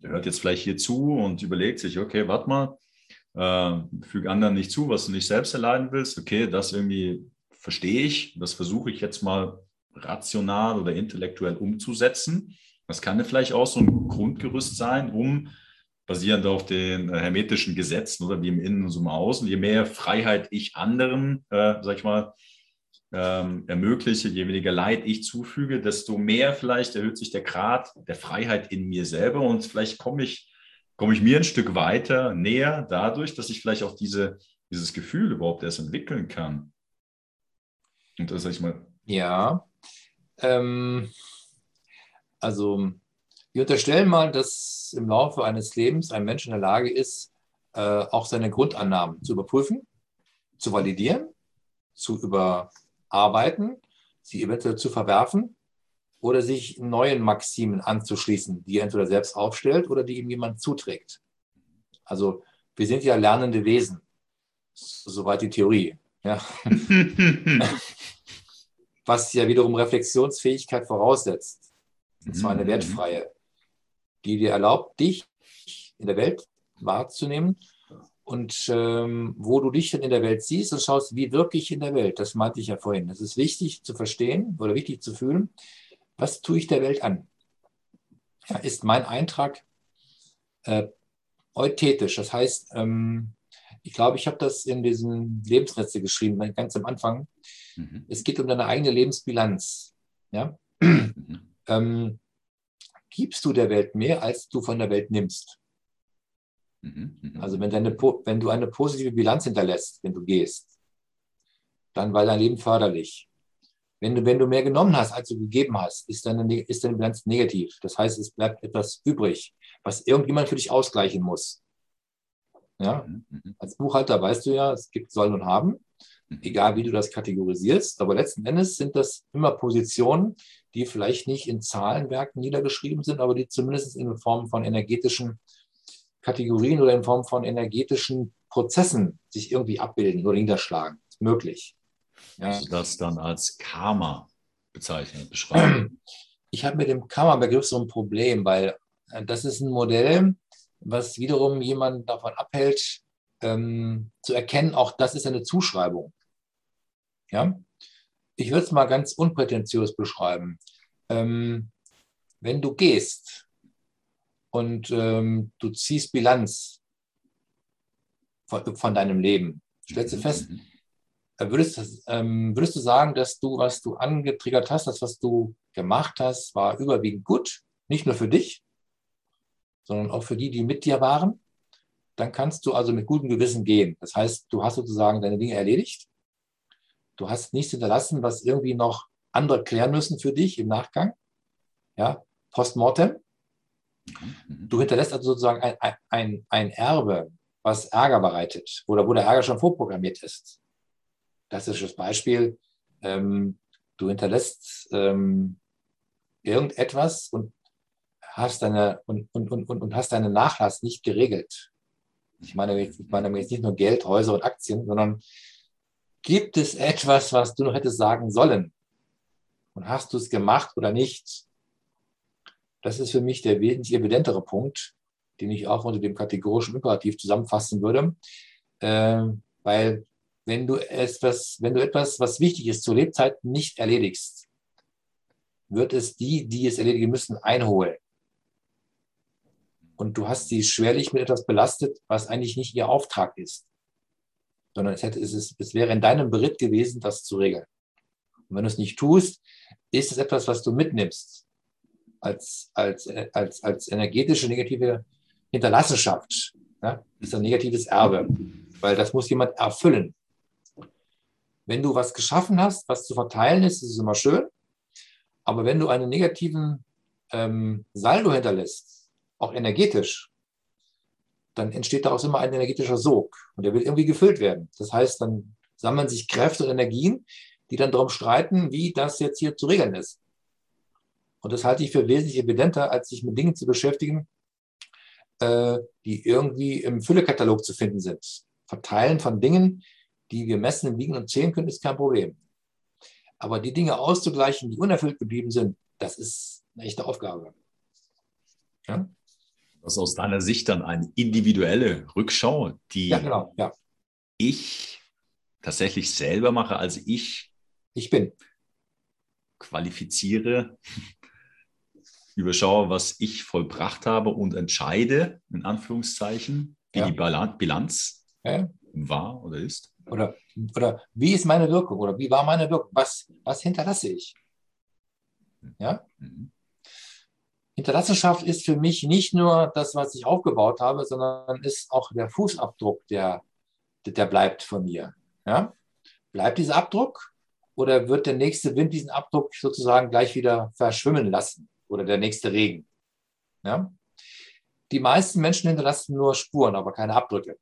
der hört jetzt vielleicht hier zu und überlegt sich, okay, warte mal, äh, füge anderen nicht zu, was du nicht selbst erleiden willst. Okay, das irgendwie verstehe ich, das versuche ich jetzt mal rational oder intellektuell umzusetzen. Das kann vielleicht auch so ein Grundgerüst sein, um basierend auf den äh, hermetischen Gesetzen oder wie im Innen und so im Außen, je mehr Freiheit ich anderen, äh, sag ich mal, ähm, ermögliche, je weniger Leid ich zufüge, desto mehr vielleicht erhöht sich der Grad der Freiheit in mir selber und vielleicht komme ich, komme ich mir ein Stück weiter näher dadurch, dass ich vielleicht auch diese, dieses Gefühl überhaupt erst entwickeln kann. Und das sag ich mal. Ja, ähm, also wir unterstellen mal, dass im Laufe eines Lebens ein Mensch in der Lage ist, äh, auch seine Grundannahmen zu überprüfen, zu validieren, zu überarbeiten, sie eventuell zu verwerfen oder sich neuen Maximen anzuschließen, die er entweder selbst aufstellt oder die ihm jemand zuträgt. Also wir sind ja lernende Wesen, soweit die Theorie. Ja. was ja wiederum Reflexionsfähigkeit voraussetzt. Und zwar eine mhm. wertfreie, die dir erlaubt, dich in der Welt wahrzunehmen und ähm, wo du dich dann in der Welt siehst und schaust, wie wirklich in der Welt. Das meinte ich ja vorhin. Es ist wichtig zu verstehen oder wichtig zu fühlen, was tue ich der Welt an? Ja, ist mein Eintrag äh, euthetisch? Das heißt, ähm, ich glaube, ich habe das in diesen Lebensnetze geschrieben, ganz am Anfang. Mhm. Es geht um deine eigene Lebensbilanz. Ja? Mhm. Ähm, gibst du der Welt mehr, als du von der Welt nimmst? Mhm. mhm. Also wenn, deine, wenn du eine positive Bilanz hinterlässt, wenn du gehst, dann war dein Leben förderlich. Wenn du, wenn du mehr genommen hast, als du gegeben hast, ist deine, ist deine Bilanz negativ. Das heißt, es bleibt etwas übrig, was irgendjemand für dich ausgleichen muss. Ja? Mhm. Als Buchhalter weißt du ja, es gibt Soll und Haben egal wie du das kategorisierst. Aber letzten Endes sind das immer Positionen, die vielleicht nicht in Zahlenwerken niedergeschrieben sind, aber die zumindest in Form von energetischen Kategorien oder in Form von energetischen Prozessen sich irgendwie abbilden oder niederschlagen. Ist möglich. Ja. Also das dann als Karma bezeichnet, beschreiben? Ich habe mit dem Karma-Begriff so ein Problem, weil äh, das ist ein Modell, was wiederum jemanden davon abhält, ähm, zu erkennen, auch das ist eine Zuschreibung. Ja? Ich würde es mal ganz unprätentiös beschreiben. Ähm, wenn du gehst und ähm, du ziehst Bilanz von, von, deinem Leben, stellst du fest, mhm. äh, würdest, ähm, würdest du sagen, dass du, was du angetriggert hast, das, was du gemacht hast, war überwiegend gut, nicht nur für dich, sondern auch für die, die mit dir waren? dann kannst du also mit gutem Gewissen gehen. Das heißt, du hast sozusagen deine Dinge erledigt. Du hast nichts hinterlassen, was irgendwie noch andere klären müssen für dich im Nachgang. Ja, postmortem. Mhm. Du hinterlässt also sozusagen ein, ein, ein Erbe, was Ärger bereitet oder wo der Ärger schon vorprogrammiert ist. Das ist das Beispiel. Ähm, du hinterlässt ähm, irgendetwas und hast deine und, und, und, und hast deinen Nachlass nicht geregelt. Ich meine, ich meine jetzt nicht nur Geld, Häuser und Aktien, sondern gibt es etwas, was du noch hättest sagen sollen? Und hast du es gemacht oder nicht? Das ist für mich der wesentlich evidentere Punkt, den ich auch unter dem kategorischen Imperativ zusammenfassen würde. Äh, weil wenn du etwas, wenn du etwas, was wichtig ist, zur Lebzeit nicht erledigst, wird es die, die es erledigen müssen, einholen. Und du hast sie schwerlich mit etwas belastet, was eigentlich nicht ihr Auftrag ist. Sondern es, hätte, es, ist, es wäre in deinem Beritt gewesen, das zu regeln. Und wenn du es nicht tust, ist es etwas, was du mitnimmst als, als, als, als energetische negative Hinterlassenschaft. Ja? Das ist ein negatives Erbe, weil das muss jemand erfüllen. Wenn du was geschaffen hast, was zu verteilen ist, ist es immer schön. Aber wenn du einen negativen ähm, Saldo hinterlässt, auch energetisch, dann entsteht daraus immer ein energetischer Sog und der will irgendwie gefüllt werden. Das heißt, dann sammeln sich Kräfte und Energien, die dann darum streiten, wie das jetzt hier zu regeln ist. Und das halte ich für wesentlich evidenter, als sich mit Dingen zu beschäftigen, äh, die irgendwie im Füllekatalog zu finden sind. Verteilen von Dingen, die wir messen, wiegen und zählen können, ist kein Problem. Aber die Dinge auszugleichen, die unerfüllt geblieben sind, das ist eine echte Aufgabe. Ja? Das ist aus deiner Sicht dann eine individuelle Rückschau, die ja, genau, ja. ich tatsächlich selber mache, als ich, ich bin. qualifiziere, überschaue, was ich vollbracht habe und entscheide, in Anführungszeichen, wie ja. die Bilanz ja. war oder ist. Oder, oder wie ist meine Wirkung? Oder wie war meine Wirkung? Was, was hinterlasse ich? Ja? Mhm. Hinterlassenschaft ist für mich nicht nur das, was ich aufgebaut habe, sondern ist auch der Fußabdruck, der, der bleibt von mir. Ja? Bleibt dieser Abdruck oder wird der nächste Wind diesen Abdruck sozusagen gleich wieder verschwimmen lassen oder der nächste Regen? Ja? Die meisten Menschen hinterlassen nur Spuren, aber keine Abdrücke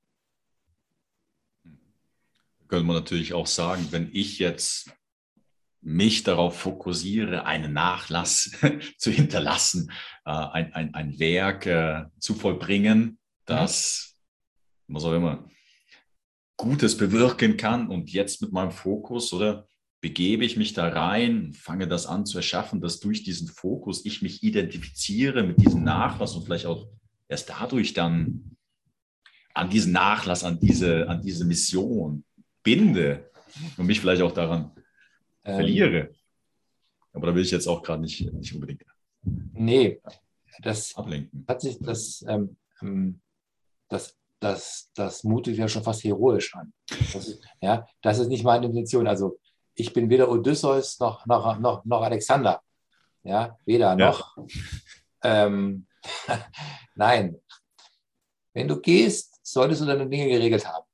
könnte man natürlich auch sagen, wenn ich jetzt mich darauf fokussiere, einen Nachlass zu hinterlassen, äh, ein, ein, ein Werk äh, zu vollbringen, das, mhm. was auch immer, Gutes bewirken kann und jetzt mit meinem Fokus oder begebe ich mich da rein, fange das an zu erschaffen, dass durch diesen Fokus ich mich identifiziere mit diesem Nachlass und vielleicht auch erst dadurch dann an diesen Nachlass, an diese, an diese Mission binde und mich vielleicht auch daran ähm, verliere. Aber da will ich jetzt auch gerade nicht, nicht unbedingt. Nee, das ablenken. hat sich das, ähm, ähm, das, das, das mutet ja schon fast heroisch an. Das ist, ja, das ist nicht meine Intention. Also ich bin weder Odysseus noch, noch, noch, noch Alexander. Ja, weder ja. noch. Ähm, Nein. Wenn du gehst, solltest du deine Dinge geregelt haben.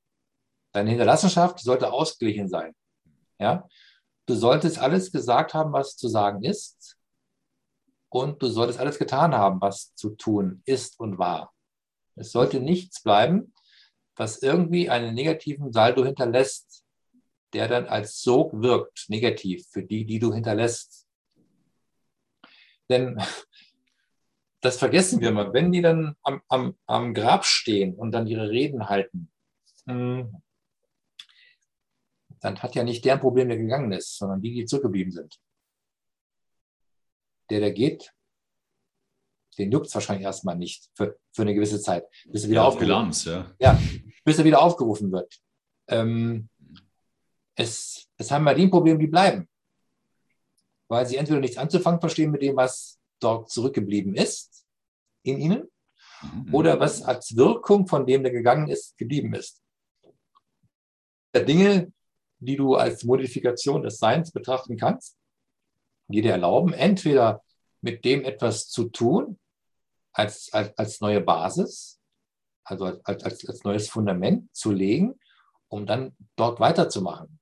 Deine Hinterlassenschaft sollte ausgeglichen sein. Ja? Du solltest alles gesagt haben, was zu sagen ist. Und du solltest alles getan haben, was zu tun ist und war. Es sollte nichts bleiben, was irgendwie einen negativen Saldo hinterlässt, der dann als Sog wirkt, negativ für die, die du hinterlässt. Denn das vergessen wir mal, wenn die dann am, am, am Grab stehen und dann ihre Reden halten, hm, dann hat ja nicht der ein Problem, der gegangen ist, sondern die, die zurückgeblieben sind. Der, der geht, den juckt es wahrscheinlich erstmal nicht für, für eine gewisse Zeit, bis er wieder ja, aufgerufen Bilanz, ja. ja. bis er wieder aufgerufen wird. Ähm, es, es haben ja die Probleme, die bleiben. Weil sie entweder nichts anzufangen verstehen mit dem, was dort zurückgeblieben ist in ihnen, mhm. oder was als Wirkung von dem, der gegangen ist, geblieben ist. Dinge, die du als Modifikation des Seins betrachten kannst, die dir erlauben, entweder mit dem etwas zu tun, als, als, als neue Basis, also als, als, als neues Fundament zu legen, um dann dort weiterzumachen.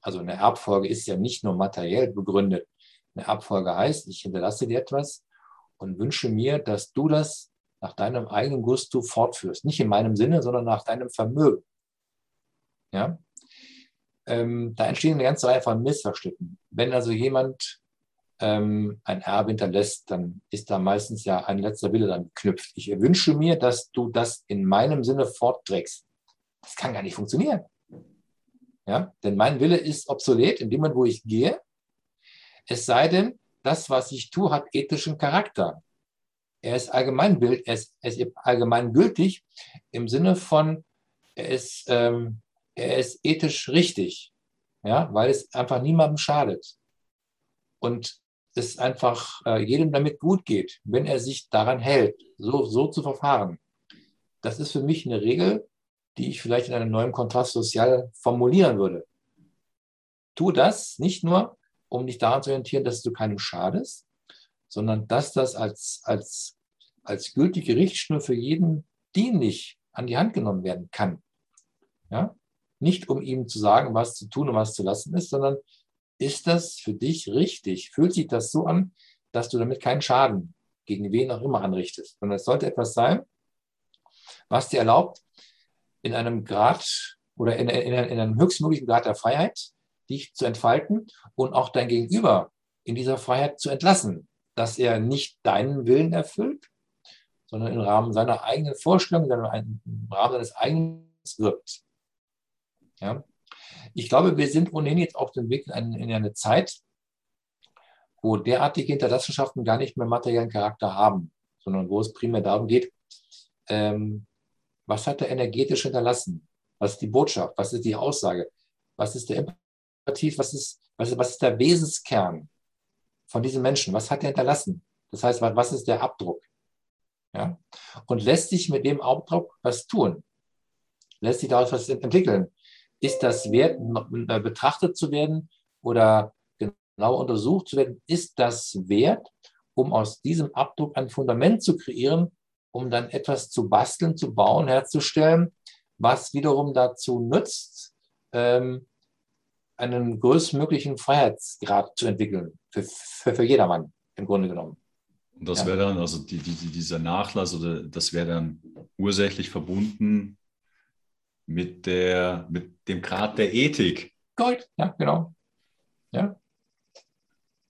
Also eine Erbfolge ist ja nicht nur materiell begründet. Eine Erbfolge heißt, ich hinterlasse dir etwas und wünsche mir, dass du das nach deinem eigenen Gusto fortführst. Nicht in meinem Sinne, sondern nach deinem Vermögen. Ja? Ähm, da entstehen eine ganze Reihe von Missverständnissen. Wenn also jemand ähm, ein Erbe hinterlässt, dann ist da meistens ja ein letzter Wille dann geknüpft. Ich wünsche mir, dass du das in meinem Sinne fortträgst. Das kann gar nicht funktionieren. Ja? Denn mein Wille ist obsolet in dem Moment, wo ich gehe. Es sei denn, das, was ich tue, hat ethischen Charakter. Er ist allgemeinbild, er ist, er ist allgemeingültig im Sinne von, er ist, ähm, er ist ethisch richtig, ja, weil es einfach niemandem schadet. Und es einfach äh, jedem damit gut geht, wenn er sich daran hält, so, so zu verfahren. Das ist für mich eine Regel, die ich vielleicht in einem neuen Kontrast sozial formulieren würde. Tu das nicht nur, um dich daran zu orientieren, dass du keinem schadest, sondern dass das als, als, als gültige Richtschnur für jeden dienlich an die Hand genommen werden kann. Ja? Nicht um ihm zu sagen, was zu tun und was zu lassen ist, sondern ist das für dich richtig? Fühlt sich das so an, dass du damit keinen Schaden gegen wen auch immer anrichtest? Sondern es sollte etwas sein, was dir erlaubt, in einem Grad oder in, in, in einem höchstmöglichen Grad der Freiheit dich zu entfalten und auch dein Gegenüber in dieser Freiheit zu entlassen, dass er nicht deinen Willen erfüllt, sondern im Rahmen seiner eigenen Vorstellung, im Rahmen seines eigenen wirkt. Ja? Ich glaube, wir sind ohnehin jetzt auf dem Weg in eine, Zeit, wo derartige Hinterlassenschaften gar nicht mehr materiellen Charakter haben, sondern wo es primär darum geht, ähm, was hat er energetisch hinterlassen? Was ist die Botschaft? Was ist die Aussage? Was ist der Imperativ? Was ist, was ist, was ist der Wesenskern von diesem Menschen? Was hat er hinterlassen? Das heißt, was ist der Abdruck? Ja? Und lässt sich mit dem Abdruck was tun? Lässt sich daraus was entwickeln? Ist das wert, äh, betrachtet zu werden oder genau untersucht zu werden? Ist das wert, um aus diesem Abdruck ein Fundament zu kreieren, um dann etwas zu basteln, zu bauen, herzustellen, was wiederum dazu nützt, ähm, einen größtmöglichen Freiheitsgrad zu entwickeln, für, für, für jedermann im Grunde genommen. Und das ja. wäre dann, also die, die, dieser Nachlass oder das wäre dann ursächlich verbunden mit, der, mit dem Grad der Ethik. Gold, ja, genau. Ja.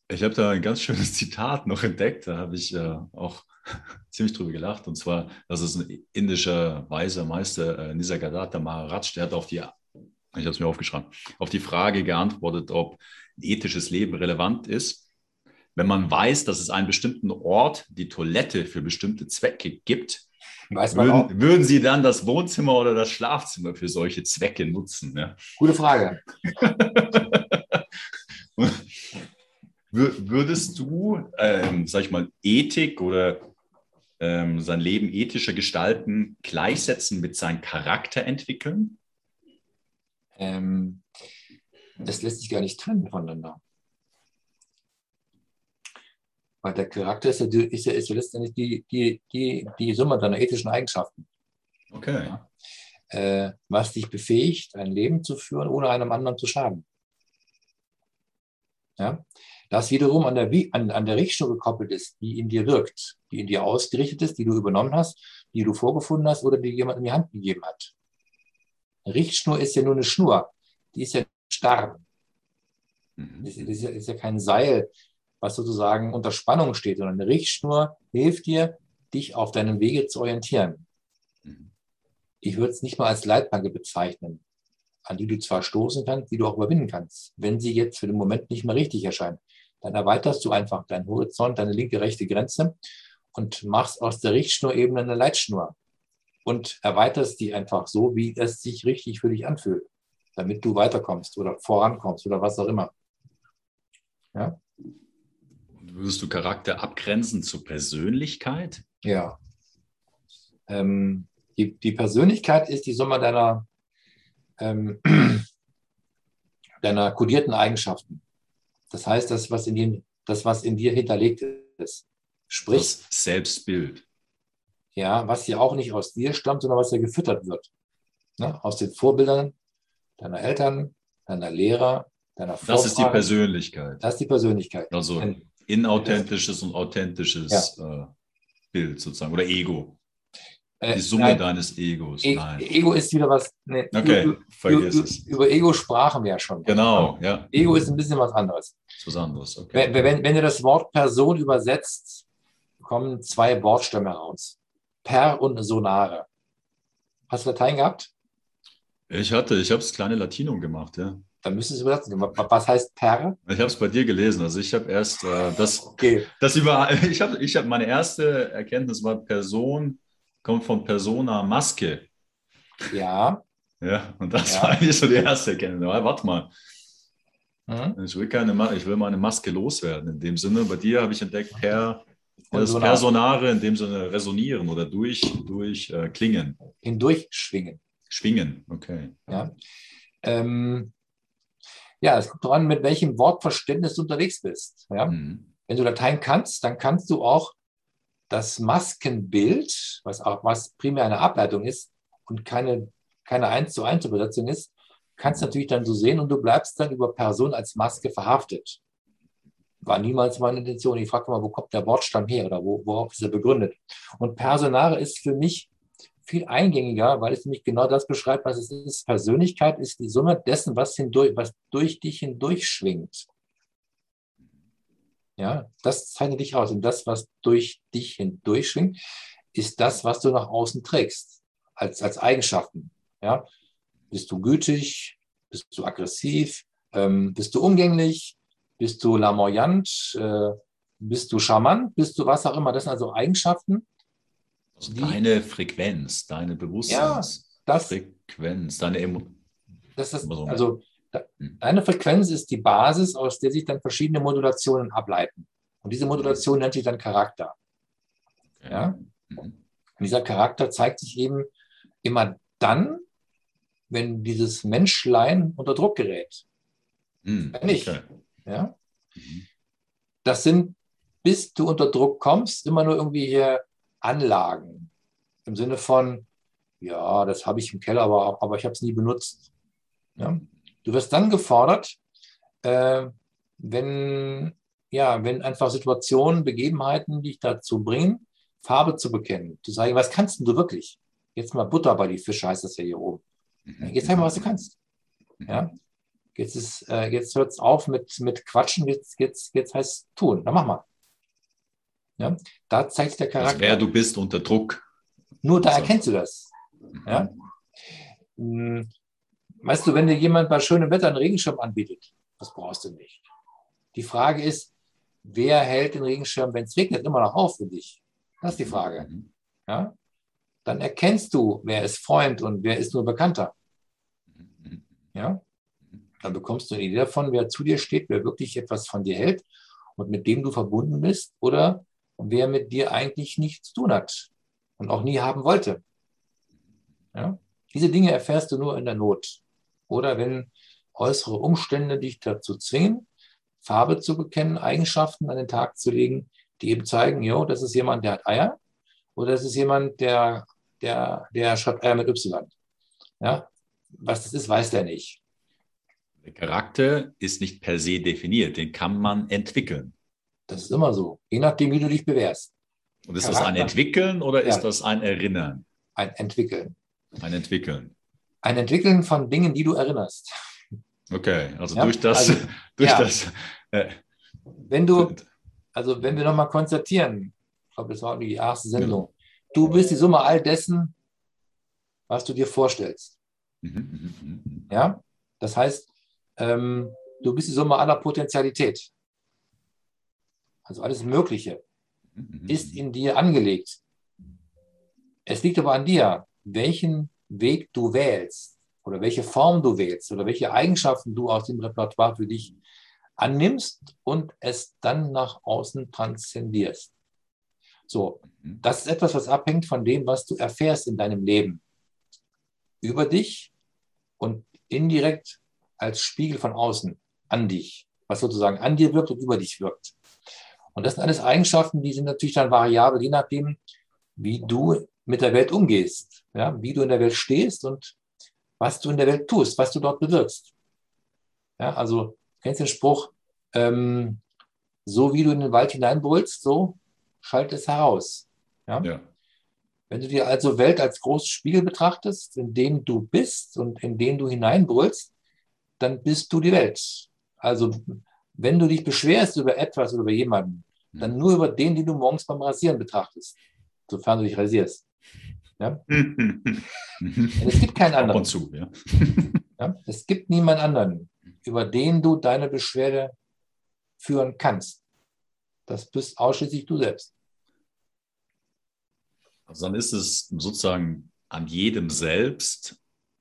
Ich habe da ein ganz schönes Zitat noch entdeckt, da habe ich äh, auch ziemlich drüber gelacht. Und zwar, das ist ein indischer weiser Meister, äh, Nisargadatta Maharaj, der hat auf die, ich habe es mir aufgeschrieben, auf die Frage geantwortet, ob ethisches Leben relevant ist. Wenn man weiß, dass es einen bestimmten Ort, die Toilette für bestimmte Zwecke gibt, würden, würden, Sie dann das Wohnzimmer oder das Schlafzimmer für solche Zwecke nutzen? Ja? Gute Frage. Würdest du, ähm, sag ich mal, Ethik oder ähm, sein Leben ethischer gestalten gleichsetzen mit seinem Charakter entwickeln? Ähm, das lässt sich gar nicht trennen voneinander. Weil der Charakter ist ja, ist ja, ist ja letztendlich die, die, die, die Summe deiner ethischen Eigenschaften. Okay. Ja. Äh, was dich befähigt, ein Leben zu führen, ohne einem anderen zu schaden. Ja? Das wiederum an der, an, an der Richtung gekoppelt ist, die in dir wirkt, die in dir ausgerichtet ist, die du übernommen hast, die du vorgefunden hast oder die jemand in die Hand gegeben hat. Eine Richtschnur ist ja nur eine Schnur, die ist ja starr. Mhm. Das ist ja, ist ja kein Seil, was sozusagen unter Spannung steht, sondern eine Richtschnur hilft dir, dich auf deinem Wege zu orientieren. Mhm. Ich würde es nicht mal als Leitplanke bezeichnen, an die du zwar stoßen kannst, die du auch überwinden kannst, wenn sie jetzt für den Moment nicht mehr richtig erscheint dann erweiterst du einfach deinen Horizont, deine linke, rechte Grenze und machst aus der Richtschnurebene eine Leitschnur und erweiterst die einfach so, wie es sich richtig für dich anfühlt, damit du weiterkommst oder vorankommst oder was auch immer. Ja? Würdest du Charakter abgrenzen zur Persönlichkeit? Ja. Ähm, die, die Persönlichkeit ist die Summe deiner, ähm, deiner kodierten Eigenschaften. Das heißt, das, was in dir, das, was in dir hinterlegt ist. Sprich. Das Selbstbild. ja, was ja auch nicht aus dir stammt, sondern was ja gefüttert wird. Ne? Aus den Vorbildern deiner Eltern, deiner Lehrer, deiner Vorfahren. Das ist die Persönlichkeit. Das ist die Persönlichkeit. Also inauthentisches und authentisches ja. äh, Bild sozusagen oder Ego. Die äh, Summe Nein. deines Egos. E Nein. Ego ist wieder was. Ne, okay, über, vergiss über, es. Über Ego sprachen wir ja schon. Genau, ja. Ego ist ein bisschen was anderes. Was anderes, okay. Wenn, wenn, wenn du das Wort Person übersetzt, kommen zwei Wortstämme raus. Per und Sonare. Hast du Latein gehabt? Ich hatte, ich habe das kleine Latinum gemacht, ja. Dann müsstest du übersetzen. Was heißt per? Ich habe es bei dir gelesen. Also ich habe erst äh, das, okay. das über, ich habe, ich habe meine erste Erkenntnis war Person kommt von Persona Maske. Ja. Ja, und das ja. war eigentlich so die erste Erkenntnis. Ja, warte mal. Mhm. Ich, will keine, ich will meine Maske loswerden. In dem Sinne, bei dir habe ich entdeckt, per, das Personare in dem Sinne resonieren oder durch, durch äh, klingen. Hindurch schwingen. Schwingen, okay. Ja. Ähm, ja, es kommt daran, mit welchem Wortverständnis du unterwegs bist. Ja? Mhm. Wenn du Latein kannst, dann kannst du auch das Maskenbild, was auch was primär eine Ableitung ist und keine, keine 1 zu 1 Übersetzung ist, kannst du natürlich dann so sehen und du bleibst dann über Person als Maske verhaftet. War niemals meine Intention. Ich frage mal, wo kommt der Wortstamm her oder wo, worauf ist er begründet? Und Personare ist für mich viel eingängiger, weil es nämlich genau das beschreibt, was es ist. Persönlichkeit ist die Summe dessen, was, hindurch, was durch dich hindurch schwingt. Ja, das zeichnet dich aus. Und das, was durch dich hindurchschwingt, ist das, was du nach außen trägst, als, als Eigenschaften. Ja, bist du gütig? Bist du aggressiv? Ähm, bist du umgänglich? Bist du lamoyant? Äh, bist du charmant? Bist du was auch immer? Das sind also Eigenschaften. Also deine Frequenz, deine Bewusstseinsfrequenz, ja, deine Emotionen. Also hm. Deine Frequenz ist die Basis, aus der sich dann verschiedene Modulationen ableiten. Und diese Modulation nennt sich dann Charakter. Ja? Mhm. Und dieser Charakter zeigt sich eben immer dann, wenn dieses Menschlein unter Druck gerät. Mhm. Wenn nicht. Okay. Ja? Mhm. Das sind, bis du unter Druck kommst, immer nur irgendwie hier Anlagen. Im Sinne von, ja, das habe ich im Keller, aber, aber ich habe es nie benutzt. Ja? Du wirst dann gefordert, äh, wenn, ja, wenn einfach Situationen, Begebenheiten dich dazu bringen, Farbe zu bekennen. Zu sagen, was kannst du wirklich? Jetzt mal Butter bei die Fische, heißt das ja hier oben. Mhm. Jetzt zeig mal, was du kannst. Mhm. Ja? Jetzt, ist, äh, jetzt hört es auf mit, mit Quatschen, jetzt, jetzt, jetzt heißt es tun. Dann mach mal. Ja? Da zeigt der Charakter. Also wer du bist unter Druck. Nur da erkennst du das. Ja? Hm, Weißt du, wenn dir jemand bei schönem Wetter einen Regenschirm anbietet, das brauchst du nicht. Die Frage ist, wer hält den Regenschirm, wenn es regnet, immer noch auf für dich? Das ist die Frage. Ja? Dann erkennst du, wer ist Freund und wer ist nur Bekannter. Ja? Dann bekommst du eine Idee davon, wer zu dir steht, wer wirklich etwas von dir hält und mit dem du verbunden bist oder wer mit dir eigentlich nichts zu tun hat und auch nie haben wollte. Ja? Diese Dinge erfährst du nur in der Not oder wenn äußere Umstände dich dazu zwingen, Farbe zu bekennen, Eigenschaften an den Tag zu legen, die eben zeigen, jo, das ist jemand, der hat Eier oder das ist jemand, der, der, der schreibt Eier mit Y. Ja? Was das ist, weiß der nicht. Der Charakter ist nicht per se definiert, den kann man entwickeln. Das ist immer so, je nachdem, wie du dich bewährst. Und ist Charakter, das ein Entwickeln oder ist ja, das ein Erinnern? Ein Entwickeln. Ein Entwickeln ein Entwickeln von Dingen, die du erinnerst. Okay, also ja? durch das, also, durch ja. das. Äh, wenn du, also wenn wir nochmal konstatieren, ich glaube, das war die erste Sendung, du bist die Summe all dessen, was du dir vorstellst. Mhm, mhm, mhm, ja, das heißt, ähm, du bist die Summe aller Potentialität. Also alles Mögliche ist in dir angelegt. Es liegt aber an dir, welchen Weg du wählst oder welche Form du wählst oder welche Eigenschaften du aus dem Repertoire für dich annimmst und es dann nach außen transzendierst. So, mhm. das ist etwas, was abhängt von dem, was du erfährst in deinem Leben über dich und indirekt als Spiegel von außen an dich, was sozusagen an dir wirkt und über dich wirkt. Und das sind alles Eigenschaften, die sind natürlich dann variabel, je nachdem, wie du mit der Welt umgehst, ja, wie du in der Welt stehst und was du in der Welt tust, was du dort bewirkst. Ja, also, kennst du den Spruch, ähm, so wie du in den Wald hineinbrüllst, so schalt es heraus. Ja? ja? Wenn du dir also Welt als großen Spiegel betrachtest, in dem du bist und in den du hineinbrüllst, dann bist du die Welt. Also wenn du dich beschwerst über etwas oder über jemanden, dann mhm. nur über den, den du morgens beim Rasieren betrachtest, sofern du dich rasierst. Ja? es gibt keinen anderen. Zu, ja. ja? Es gibt niemanden anderen, über den du deine Beschwerde führen kannst. Das bist ausschließlich du selbst. Also dann ist es sozusagen an jedem selbst,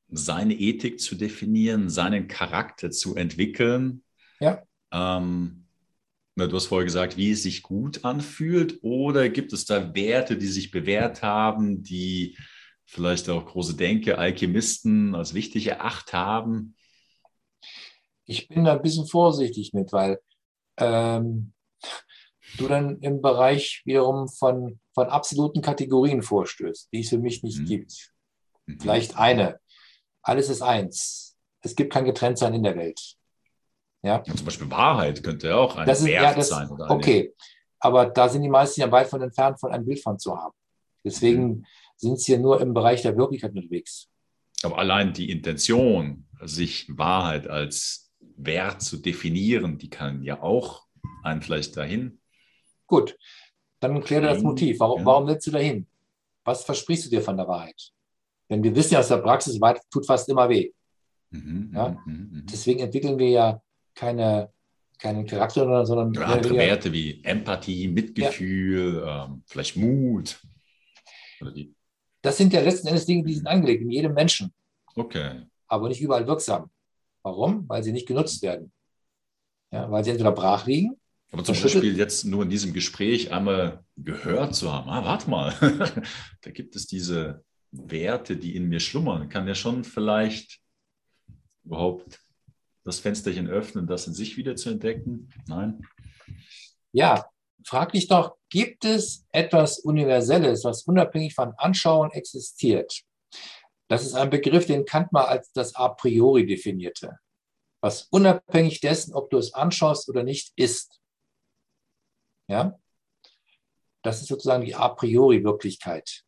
seine Ethik zu definieren, seinen Charakter zu entwickeln. Ja. Ähm, du hast vorher gesagt, wie es sich gut anfühlt, oder gibt es da Werte, die sich bewährt haben, die vielleicht auch große Denke, Alchemisten als wichtig eracht haben? Ich bin da ein bisschen vorsichtig mit, weil ähm, du dann im Bereich wiederum von, von absoluten Kategorien vorstößt, die es für mich nicht mhm. gibt. Mhm. Vielleicht eine. Alles ist eins. Es gibt kein Getrenntsein in der Welt. Ja? ja zum Beispiel Wahrheit könnte ja auch ein das ist, Wert ja, das, sein. Oder okay, aber da sind die meisten ja weit von entfernt, von einem Bild von zu haben. Deswegen mhm. sind sie ja nur im Bereich der Wirklichkeit unterwegs. Aber allein die Intention, sich Wahrheit als Wert zu definieren, die kann ja auch einen vielleicht dahin. Gut, dann kläre das Motiv. Warum, ja. warum willst du dahin? Was versprichst du dir von der Wahrheit? Denn wir wissen ja aus der Praxis, Wahrheit tut fast immer weh. Mhm, ja? Mhm, mhm, mhm. Deswegen entwickeln wir ja keine, keinen Charakter, sondern ja, andere Werte wie Empathie, Mitgefühl, ja. ähm, vielleicht Mut. das sind ja letzten Endes Dinge, die sind angelegt in jedem Menschen. Okay. Aber nicht überall wirksam. Warum? Weil sie nicht genutzt werden. Ja, weil sie entweder brach liegen. Aber zum Beispiel jetzt nur in diesem Gespräch einmal gehört zu haben, ah, warte mal, da gibt es diese Werte, die in mir schlummern, kann ja schon vielleicht überhaupt das Fensterchen öffnen, das in sich wieder zu entdecken? Nein? Ja, frag dich doch, gibt es etwas Universelles, was unabhängig von Anschauung existiert? Das ist ein Begriff, den Kant mal als das A priori definierte, was unabhängig dessen, ob du es anschaust oder nicht, ist. Ja? Das ist sozusagen die A priori Wirklichkeit,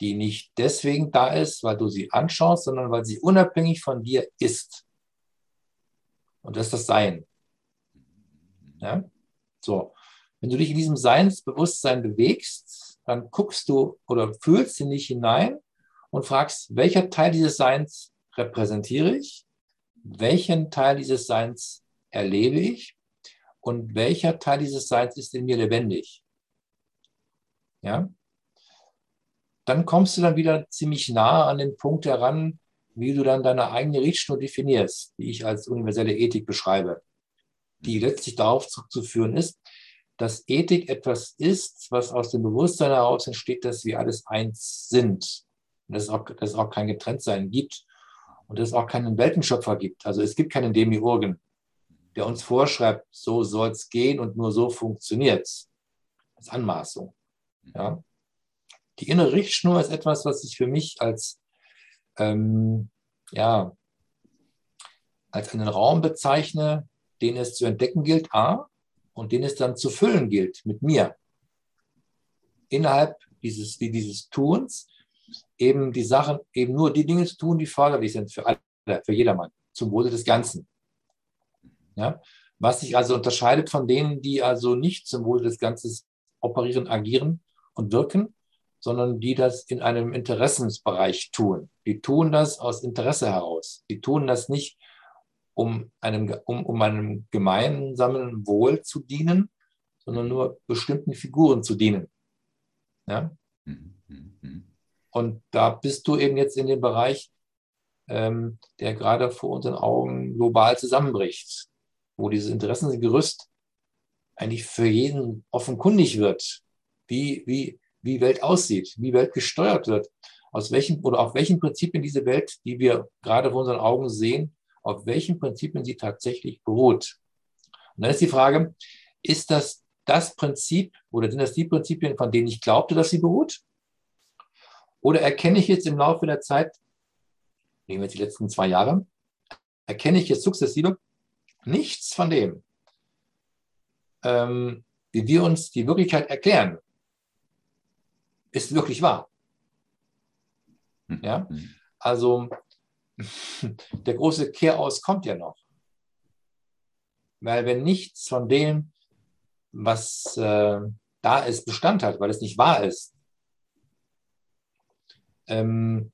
die nicht deswegen da ist, weil du sie anschaust, sondern weil sie unabhängig von dir ist. Und das ist das Sein. Ja? So. Wenn du dich in diesem Seinsbewusstsein bewegst, dann guckst du oder fühlst in dich hinein und fragst, welcher Teil dieses Seins repräsentiere ich? Welchen Teil dieses Seins erlebe ich? Und welcher Teil dieses Seins ist in mir lebendig? Ja? Dann kommst du dann wieder ziemlich nah an den Punkt heran, wie du dann deine eigene Richtschnur definierst, die ich als universelle Ethik beschreibe, die letztlich darauf zurückzuführen ist, dass Ethik etwas ist, was aus dem Bewusstsein heraus entsteht, dass wir alles eins sind dass es auch, dass es auch kein Getrenntsein gibt und dass es auch keinen Weltenschöpfer gibt. Also es gibt keinen Demiurgen, der uns vorschreibt, so soll es gehen und nur so funktioniert es. Das ist Anmaßung. Ja. Die innere Richtschnur ist etwas, was ich für mich als, ähm, ja, als einen Raum bezeichne, den es zu entdecken gilt, A, und den es dann zu füllen gilt mit mir. Innerhalb dieses, dieses Tuns eben die Sachen, eben nur die Dinge zu tun, die förderlich sind für alle, für jedermann, zum Wohle des Ganzen. Ja? Was sich also unterscheidet von denen, die also nicht zum Wohle des Ganzen operieren, agieren und wirken, sondern die das in einem Interessensbereich tun. Die tun das aus Interesse heraus. Die tun das nicht, um einem, um, um einem gemeinsamen Wohl zu dienen, sondern nur bestimmten Figuren zu dienen. Ja? Mhm. Und da bist du eben jetzt in dem Bereich, ähm, der gerade vor unseren Augen global zusammenbricht, wo dieses Interessengerüst eigentlich für jeden offenkundig wird, wie, wie, wie Welt aussieht, wie Welt gesteuert wird, aus welchen oder auf welchen Prinzipien diese Welt, die wir gerade vor unseren Augen sehen, auf welchen Prinzipien sie tatsächlich beruht. Und dann ist die Frage, ist das das Prinzip oder sind das die Prinzipien, von denen ich glaubte, dass sie beruht? Oder erkenne ich jetzt im Laufe der Zeit, nehmen wir jetzt die letzten zwei Jahre, erkenne ich jetzt sukzessive nichts von dem, ähm, wie wir uns die Wirklichkeit erklären, ist wirklich wahr. Ja, hm. also der große Kehraus kommt ja noch. Weil wenn nichts von dem, was äh, da ist, Bestand hat, weil es nicht wahr ist, ähm,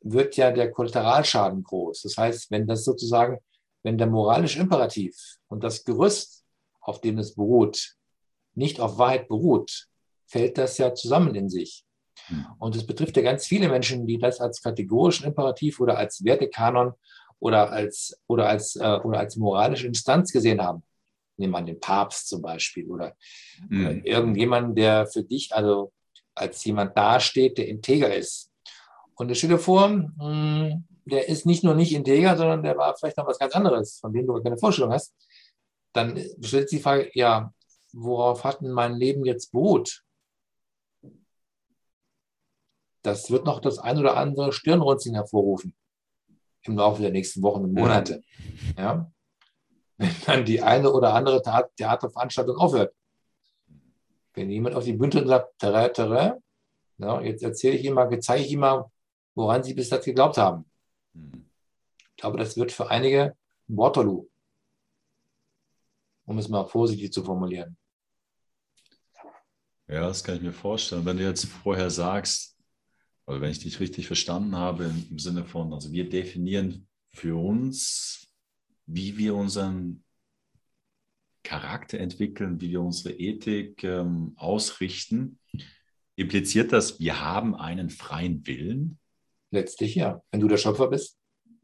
wird ja der Kollateralschaden groß. Das heißt, wenn das sozusagen, wenn der moralische Imperativ und das Gerüst, auf dem es beruht, nicht auf Wahrheit beruht, fällt das ja zusammen in sich. Hm. Und es betrifft ja ganz viele Menschen, die das als kategorischen Imperativ oder als Wertekanon oder als, oder als, äh, oder als moralische Instanz gesehen haben. Nehmen wir an den Papst zum Beispiel oder, mhm. oder irgendjemand, der für dich also als jemand dasteht, der integer ist. Und stell dir vor, mh, hm, der ist nicht nur nicht integer, sondern der war vielleicht noch was ganz anderes, von dem du keine Vorstellung hast. Dann stellt sich die Frage, ja, worauf hat denn mein Leben jetzt beruht? Das wird noch das ein oder andere Stirnrunzeln hervorrufen im Laufe der nächsten Wochen und Monate. Ja? Wenn dann die eine oder andere Theaterveranstaltung aufhört. Wenn jemand auf die Bühne sagt, tere, tere, ja, jetzt erzähle ich ihm mal, zeige ich ihm mal, woran sie bis dato geglaubt haben. Ich glaube, das wird für einige ein Waterloo, um es mal vorsichtig zu formulieren. Ja, das kann ich mir vorstellen. Wenn du jetzt vorher sagst, oder wenn ich dich richtig verstanden habe, im Sinne von, also wir definieren für uns, wie wir unseren Charakter entwickeln, wie wir unsere Ethik ähm, ausrichten, impliziert das, wir haben einen freien Willen? Letztlich ja. Wenn du der Schöpfer bist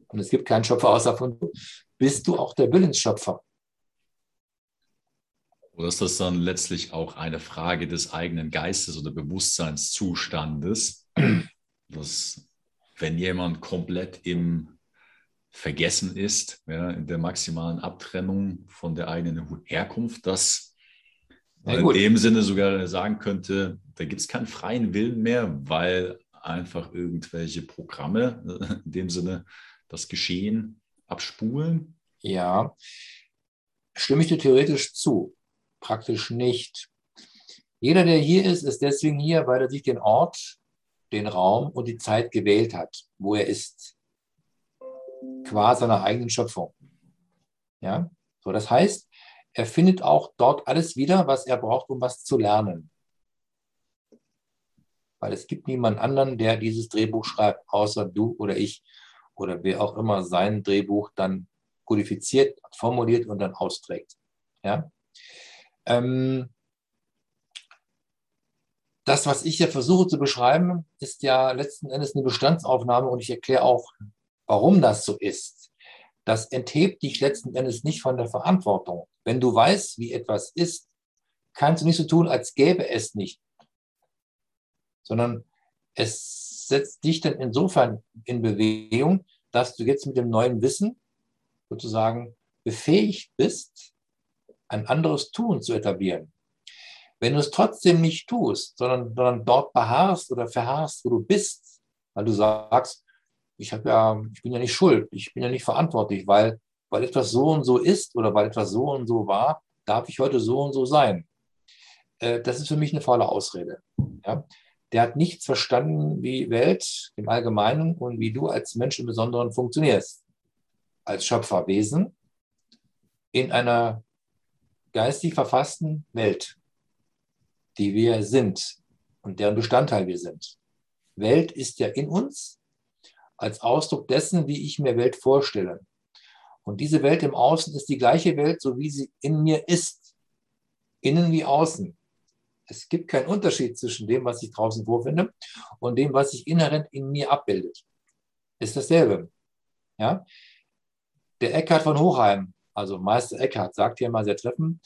und es gibt keinen Schöpfer außer von du, bist du auch der Willensschöpfer. Oder ist das dann letztlich auch eine Frage des eigenen Geistes oder Bewusstseinszustandes? dass wenn jemand komplett im Vergessen ist, ja, in der maximalen Abtrennung von der eigenen Herkunft, dass man in dem Sinne sogar sagen könnte, da gibt es keinen freien Willen mehr, weil einfach irgendwelche Programme in dem Sinne das Geschehen abspulen? Ja, stimme ich dir theoretisch zu, praktisch nicht. Jeder, der hier ist, ist deswegen hier, weil er sich den Ort den Raum und die Zeit gewählt hat, wo er ist. Qua seiner eigenen Schöpfung. Ja, so das heißt, er findet auch dort alles wieder, was er braucht, um was zu lernen. Weil es gibt niemand anderen, der dieses Drehbuch schreibt, außer du oder ich oder wer auch immer sein Drehbuch dann kodifiziert, formuliert und dann austrägt. Ja? Ähm, das, was ich hier versuche zu beschreiben, ist ja letzten Endes eine Bestandsaufnahme und ich erkläre auch, warum das so ist. Das enthebt dich letzten Endes nicht von der Verantwortung. Wenn du weißt, wie etwas ist, kannst du nicht so tun, als gäbe es nicht, sondern es setzt dich dann insofern in Bewegung, dass du jetzt mit dem neuen Wissen sozusagen befähigt bist, ein anderes Tun zu etablieren. Wenn du es trotzdem nicht tust, sondern, sondern dort beharrst oder verharrst, wo du bist, weil du sagst, ich, ja, ich bin ja nicht schuld, ich bin ja nicht verantwortlich, weil, weil etwas so und so ist oder weil etwas so und so war, darf ich heute so und so sein. Äh, das ist für mich eine faule Ausrede. Ja? Der hat nichts verstanden, wie Welt im Allgemeinen und wie du als Mensch im Besonderen funktionierst. Als Schöpferwesen in einer geistig verfassten Welt die wir sind und deren Bestandteil wir sind. Welt ist ja in uns als Ausdruck dessen, wie ich mir Welt vorstelle. Und diese Welt im Außen ist die gleiche Welt, so wie sie in mir ist. Innen wie außen. Es gibt keinen Unterschied zwischen dem, was ich draußen vorfinde und dem, was sich inhärent in mir abbildet. Ist dasselbe. Ja? Der Eckhard von Hochheim, also Meister Eckhard, sagt hier mal sehr treffend,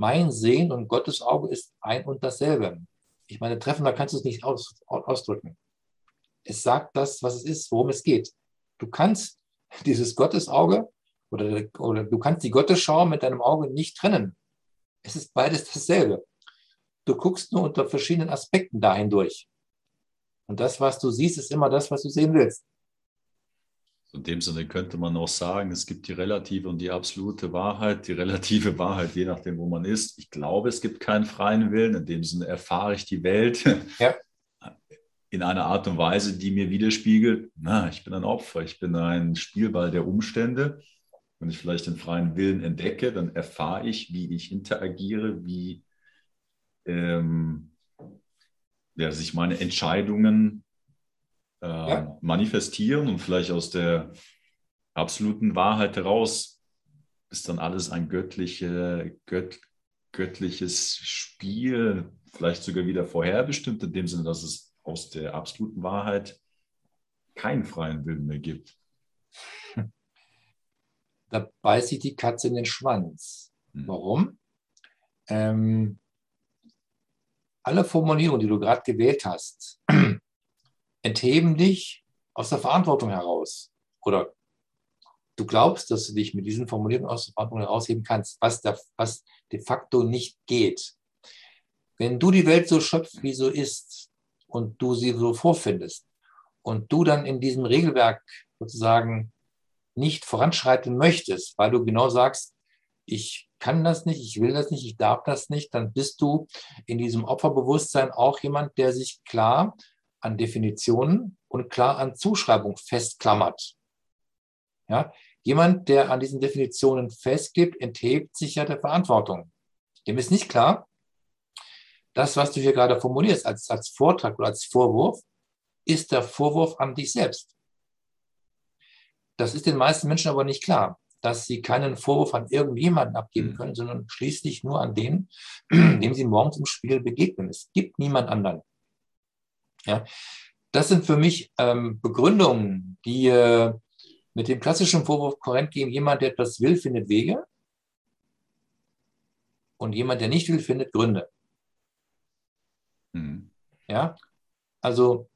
mein Sehen und Gottes Auge ist ein und dasselbe. Ich meine, treffender kannst du es nicht aus, ausdrücken. Es sagt das, was es ist, worum es geht. Du kannst dieses Gottesauge oder, oder du kannst die Gottesschau mit deinem Auge nicht trennen. Es ist beides dasselbe. Du guckst nur unter verschiedenen Aspekten dahin durch. Und das, was du siehst, ist immer das, was du sehen willst. In dem Sinne könnte man auch sagen, es gibt die relative und die absolute Wahrheit. Die relative Wahrheit, je nachdem, wo man ist. Ich glaube, es gibt keinen freien Willen. In dem Sinne erfahre ich die Welt ja. in einer Art und Weise, die mir widerspiegelt, na, ich bin ein Opfer, ich bin ein Spielball der Umstände. Wenn ich vielleicht den freien Willen entdecke, dann erfahre ich, wie ich interagiere, wie ähm, ja, sich meine Entscheidungen äh, ja. manifestieren und vielleicht aus der absoluten Wahrheit heraus ist dann alles ein göttliche, gött, göttliches Spiel, vielleicht sogar wieder vorherbestimmt, in dem Sinne, dass es aus der absoluten Wahrheit keinen freien Willen mehr gibt. Da beißt sich die Katze in den Schwanz. Hm. Warum? Ähm, alle Formulierungen, die du gerade gewählt hast, entheben dich aus der Verantwortung heraus. Oder du glaubst, dass du dich mit diesen Formulierungen aus der Verantwortung herausheben kannst, was, da, was de facto nicht geht. Wenn du die Welt so schöpfst, wie so ist, und du sie so vorfindest, und du dann in diesem Regelwerk sozusagen nicht voranschreiten möchtest, weil du genau sagst, ich kann das nicht, ich will das nicht, ich darf das nicht, dann bist du in diesem Opferbewusstsein auch jemand, der sich klar an Definitionen und klar an Zuschreibung festklammert. Ja? Jemand, der an diesen Definitionen festgibt, enthebt sich ja der Verantwortung. Dem ist nicht klar, das, was du hier gerade formulierst als, als Vortrag oder als Vorwurf, ist der Vorwurf an dich selbst. Das ist den meisten Menschen aber nicht klar, dass sie keinen Vorwurf an irgendjemanden abgeben hm. können, sondern schließlich nur an den, dem sie morgens im Spiel begegnen. Es gibt niemand anderen. Ja, das sind für mich ähm, Begründungen, die äh, mit dem klassischen Vorwurf korrekt gehen. Jemand, der etwas will, findet Wege. Und jemand, der nicht will, findet Gründe. Mhm. Ja, also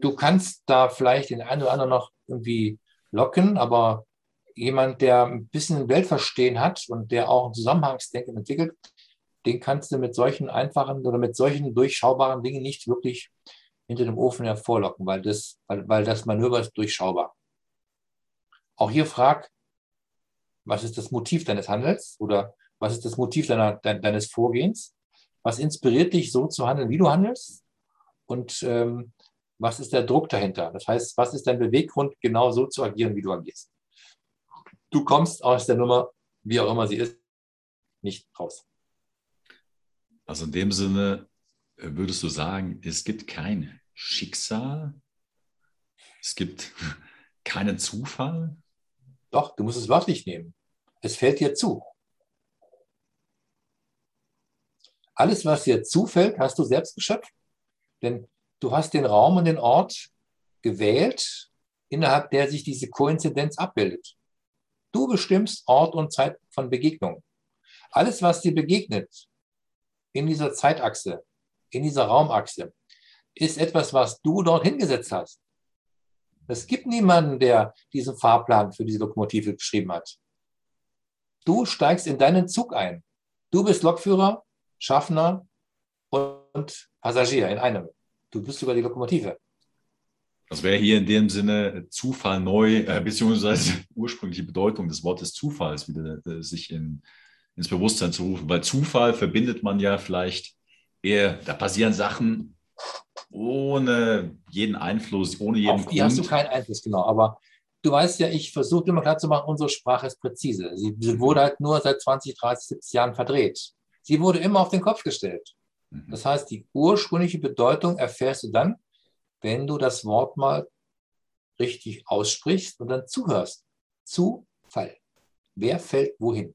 du kannst da vielleicht den einen oder anderen noch irgendwie locken, aber jemand, der ein bisschen Weltverstehen hat und der auch ein Zusammenhangsdenken entwickelt, den kannst du mit solchen einfachen oder mit solchen durchschaubaren Dingen nicht wirklich hinter dem Ofen hervorlocken, weil das, weil, weil das Manöver ist durchschaubar. Auch hier frag, was ist das Motiv deines Handels oder was ist das Motiv deiner, de, deines Vorgehens? Was inspiriert dich, so zu handeln, wie du handelst? Und ähm, was ist der Druck dahinter? Das heißt, was ist dein Beweggrund, genau so zu agieren, wie du agierst? Du kommst aus der Nummer, wie auch immer sie ist, nicht raus. Also in dem Sinne äh, würdest du sagen, es gibt kein Schicksal, es gibt keinen Zufall? Doch, du musst es wörtlich nehmen. Es fällt dir zu. Alles, was dir zufällt, hast du selbst geschöpft. Denn du hast den Raum und den Ort gewählt, innerhalb der sich diese Koinzidenz abbildet. Du bestimmst Ort und Zeit von Begegnung. Alles, was dir begegnet, in dieser Zeitachse, in dieser Raumachse, ist etwas, was du dort hingesetzt hast. Es gibt niemanden, der diesen Fahrplan für diese Lokomotive geschrieben hat. Du steigst in deinen Zug ein. Du bist Lokführer, Schaffner und Passagier in einem. Du bist sogar die Lokomotive. Das wäre hier in dem Sinne Zufall neu, äh, beziehungsweise ursprüngliche Bedeutung des Wortes Zufalls wieder äh, sich in, ins Bewusstsein zu rufen, weil Zufall verbindet man ja vielleicht eher, da passieren Sachen ohne jeden Einfluss, ohne jeden Auf die Grund. hast du keinen Einfluss, genau. Aber du weißt ja, ich versuche immer klar zu machen, unsere Sprache ist präzise. Sie, sie, wurde halt nur seit 20, 30, 70 Jahren verdreht. Sie wurde immer auf den Kopf gestellt. Mhm. Das heißt, die ursprüngliche Bedeutung erfährst du dann, wenn du das Wort mal richtig aussprichst und dann zuhörst. Zufall. Wer fällt wohin?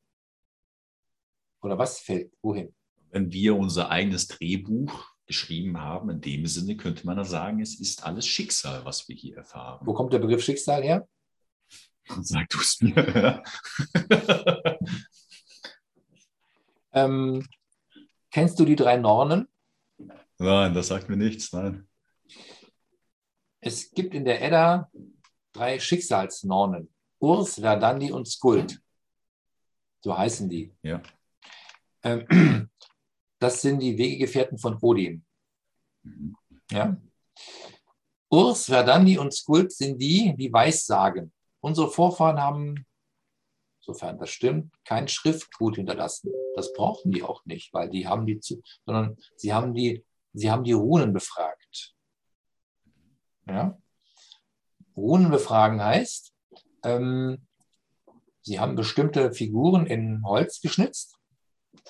Oder was fällt wohin? Wenn wir unser eigenes Drehbuch geschrieben haben, in dem Sinne könnte man da sagen, es ist alles Schicksal, was wir hier erfahren. Wo kommt der Begriff Schicksal her? Sag du es mir. ähm, kennst du die drei Nornen? Nein, das sagt mir nichts, nein. Es gibt in der Edda drei Schicksalsnornen. Urs, Verdandi und Skuld. So heißen die. Ja. Ähm, das sind die Wegegefährten von Odin. Mhm. Ja? Urs, Verdandi und Skuld sind die, die Weissagen. Unsere Vorfahren haben, sofern das stimmt, kein Schriftgut hinterlassen. Das brauchen die auch nicht, weil die haben die, sondern sie haben die, sie haben die Runen befragt. Ja? Runen befragen heißt, ähm, sie haben bestimmte Figuren in Holz geschnitzt,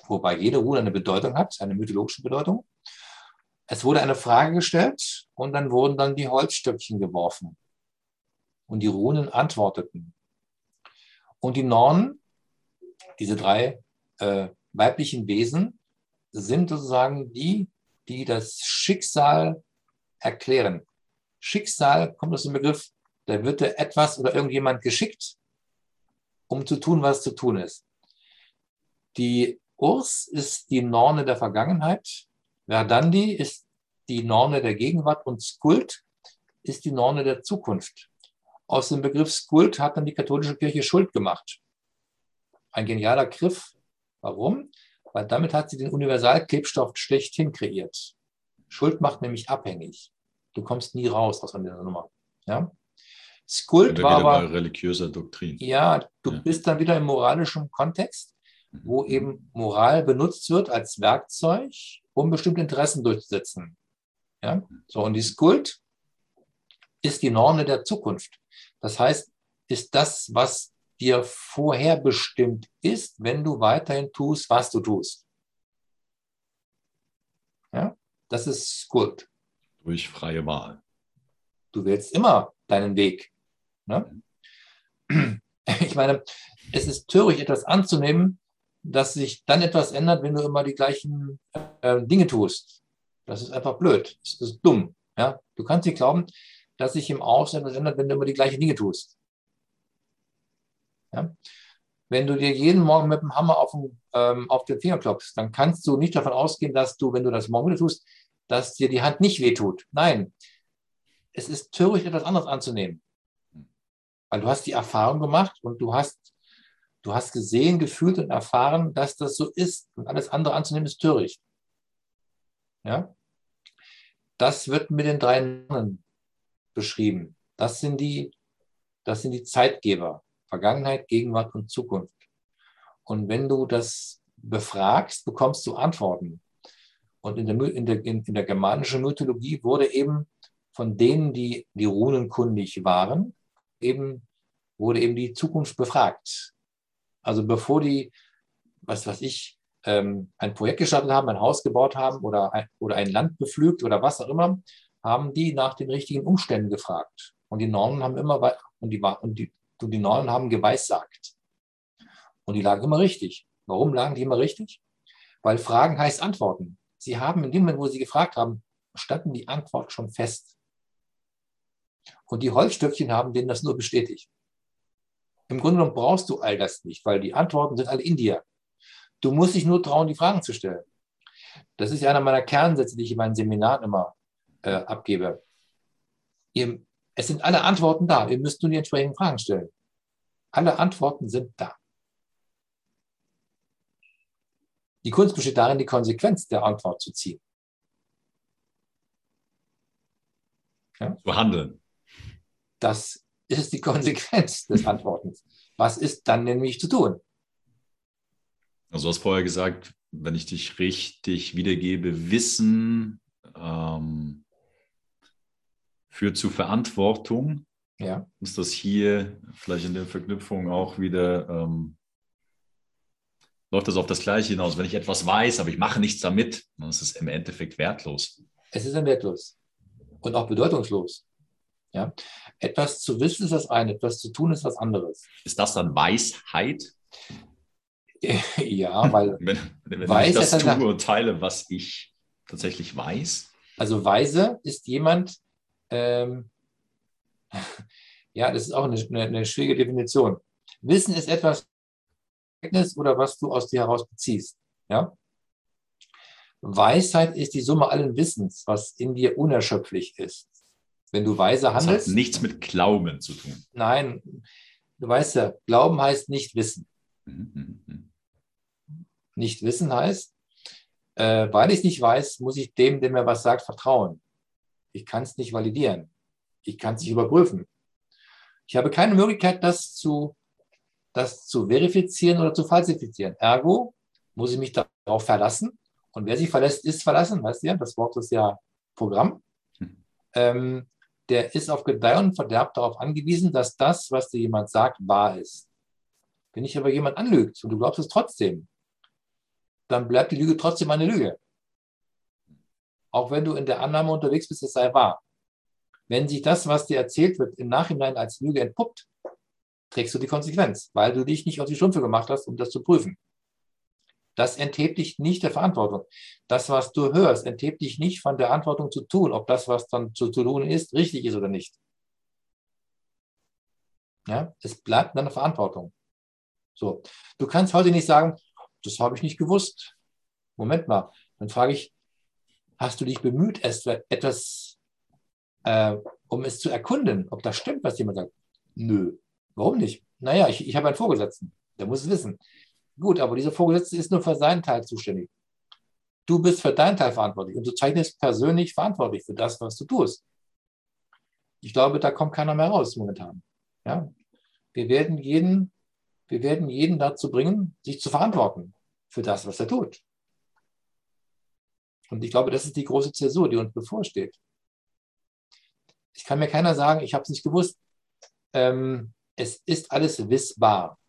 wobei jede Rune eine Bedeutung hat, eine mythologische Bedeutung. Es wurde eine Frage gestellt und dann wurden dann die Holzstöckchen geworfen. Und die Runen antworteten. Und die Nornen, diese drei äh, weiblichen Wesen, sind sozusagen die, die das Schicksal erklären. Schicksal kommt aus dem Begriff, da wird dir etwas oder irgendjemand geschickt, um zu tun, was zu tun ist. Die Urs ist die Norne der Vergangenheit, Verdandi ist die Norne der Gegenwart und Skuld ist die Norne der Zukunft. Aus dem Begriff Skuld hat dann die katholische Kirche Schuld gemacht. Ein genialer Griff. Warum? Weil damit hat sie den Universalklebstoff schlechthin kreiert. Schuld macht nämlich abhängig. Du kommst nie raus aus dieser Nummer. Ja? Skuld war aber religiöser Doktrin. Ja, du ja. bist dann wieder im moralischen Kontext, wo mhm. eben Moral benutzt wird als Werkzeug, um bestimmte Interessen durchzusetzen. Ja? So, und die Skuld ist die Norme der Zukunft. Das heißt, ist das, was dir vorherbestimmt ist, wenn du weiterhin tust, was du tust. Ja? Das ist Skuld. Durch freie Wahl. Du wählst immer deinen Weg. Ne? Ich meine, es ist töricht, etwas anzunehmen, dass sich dann etwas ändert, wenn du immer die gleichen äh, Dinge tust. Das ist einfach blöd. Das ist dumm. Ja? Du kannst nicht glauben, dass sich im Außen etwas ändert, wenn du immer die gleichen Dinge tust. Ja? Wenn du dir jeden Morgen mit dem Hammer auf den, ähm, auf den Finger klopfst, dann kannst du nicht davon ausgehen, dass du, wenn du das morgen wieder tust, dass dir die Hand nicht wehtut. Nein, es ist töricht, etwas anderes anzunehmen. Weil du hast die Erfahrung gemacht und du hast Du hast gesehen, gefühlt und erfahren, dass das so ist. Und alles andere anzunehmen ist töricht. Ja? Das wird mit den drei Nonnen beschrieben. Das sind die, das sind die Zeitgeber. Vergangenheit, Gegenwart und Zukunft. Und wenn du das befragst, bekommst du Antworten. Und in der, in der, in der germanischen Mythologie wurde eben von denen, die die runenkundig waren, eben, wurde eben die Zukunft befragt. Also bevor die, was weiß ich, ähm, ein Projekt gestartet haben, ein Haus gebaut haben oder ein, oder ein Land bepflügt oder was auch immer, haben die nach den richtigen Umständen gefragt. Und die Normen haben immer und die, und die, und die Normen haben geweissagt. Und die lagen immer richtig. Warum lagen die immer richtig? Weil Fragen heißt Antworten. Sie haben in dem Moment, wo sie gefragt haben, standen die Antwort schon fest. Und die Holzstöckchen haben denen das nur bestätigt. Im Grunde genommen brauchst du all das nicht, weil die Antworten sind alle in dir. Du musst dich nur trauen, die Fragen zu stellen. Das ist einer meiner Kernsätze, die ich in meinen Seminaren immer äh, abgebe. Ihr, es sind alle Antworten da. Ihr müsst nur die entsprechenden Fragen stellen. Alle Antworten sind da. Die Kunst besteht darin, die Konsequenz der Antwort zu ziehen. Ja? Zu handeln. Das ist die Konsequenz des Antwortens. Was ist dann nämlich zu tun? Also du hast vorher gesagt, wenn ich dich richtig wiedergebe, Wissen ähm, führt zu Verantwortung. Ja. Ist das hier vielleicht in der Verknüpfung auch wieder, ähm, läuft das auf das Gleiche hinaus? Wenn ich etwas weiß, aber ich mache nichts damit, dann ist es im Endeffekt wertlos. Es ist dann wertlos und auch bedeutungslos. Ja? Etwas zu wissen ist das eine, etwas zu tun ist was anderes. Ist das dann Weisheit? ja, weil wenn, wenn weiß ich das tue und teile, was ich tatsächlich weiß. Also weise ist jemand, ähm, ja, das ist auch eine, eine, eine schwierige Definition. Wissen ist etwas oder was du aus dir heraus beziehst. Ja? Weisheit ist die Summe allen Wissens, was in dir unerschöpflich ist. Wenn du weise handelst. Das hat nichts mit Glauben zu tun. Nein, du weißt ja, Glauben heißt nicht wissen. Mhm, mhm, mhm. Nicht wissen heißt, äh, weil ich nicht weiß, muss ich dem, der mir was sagt, vertrauen. Ich kann es nicht validieren. Ich kann es nicht überprüfen. Ich habe keine Möglichkeit, das zu, das zu verifizieren oder zu falsifizieren. Ergo muss ich mich darauf verlassen. Und wer sich verlässt, ist verlassen, weißt du ja, das Wort ist ja Programm. Hm. Ähm, der ist auf Gedeih und Verderb darauf angewiesen, dass das, was dir jemand sagt, wahr ist. Wenn dich aber jemand anlügt und du glaubst es trotzdem, dann bleibt die Lüge trotzdem eine Lüge. Auch wenn du in der Annahme unterwegs bist, es sei wahr. Wenn sich das, was dir erzählt wird, im Nachhinein als Lüge entpuppt, trägst du die Konsequenz, weil du dich nicht auf die Strümpfe gemacht hast, um das zu prüfen. Das enthebt dich nicht der Verantwortung. Das, was du hörst, enthebt dich nicht von der Verantwortung zu tun, ob das, was dann zu, tun ist, richtig ist oder nicht. Ja, es bleibt deine Verantwortung. So, du kannst heute nicht sagen, das habe ich nicht gewusst. Moment mal, dann frage ich, hast du dich bemüht, etwas, äh, um es zu erkunden, ob das stimmt, was jemand sagt? Nö. Warum nicht? Naja, ich, ich habe einen Vorgesetzten, der muss es wissen. Gut, aber dieser Vorgesetzte ist nur für seinen Teil zuständig. Du bist für deinen Teil verantwortlich und du zeichnest persönlich verantwortlich für das, was du tust. Ich glaube, da kommt keiner mehr raus momentan. Ja? Wir werden jeden wir werden jeden dazu bringen, sich zu verantworten für das, was er tut. Und ich glaube, das ist die große Zäsur, die uns bevorsteht. Ich kann mir keiner sagen, ich habe es nicht gewusst. Ähm, es ist alles wissbar,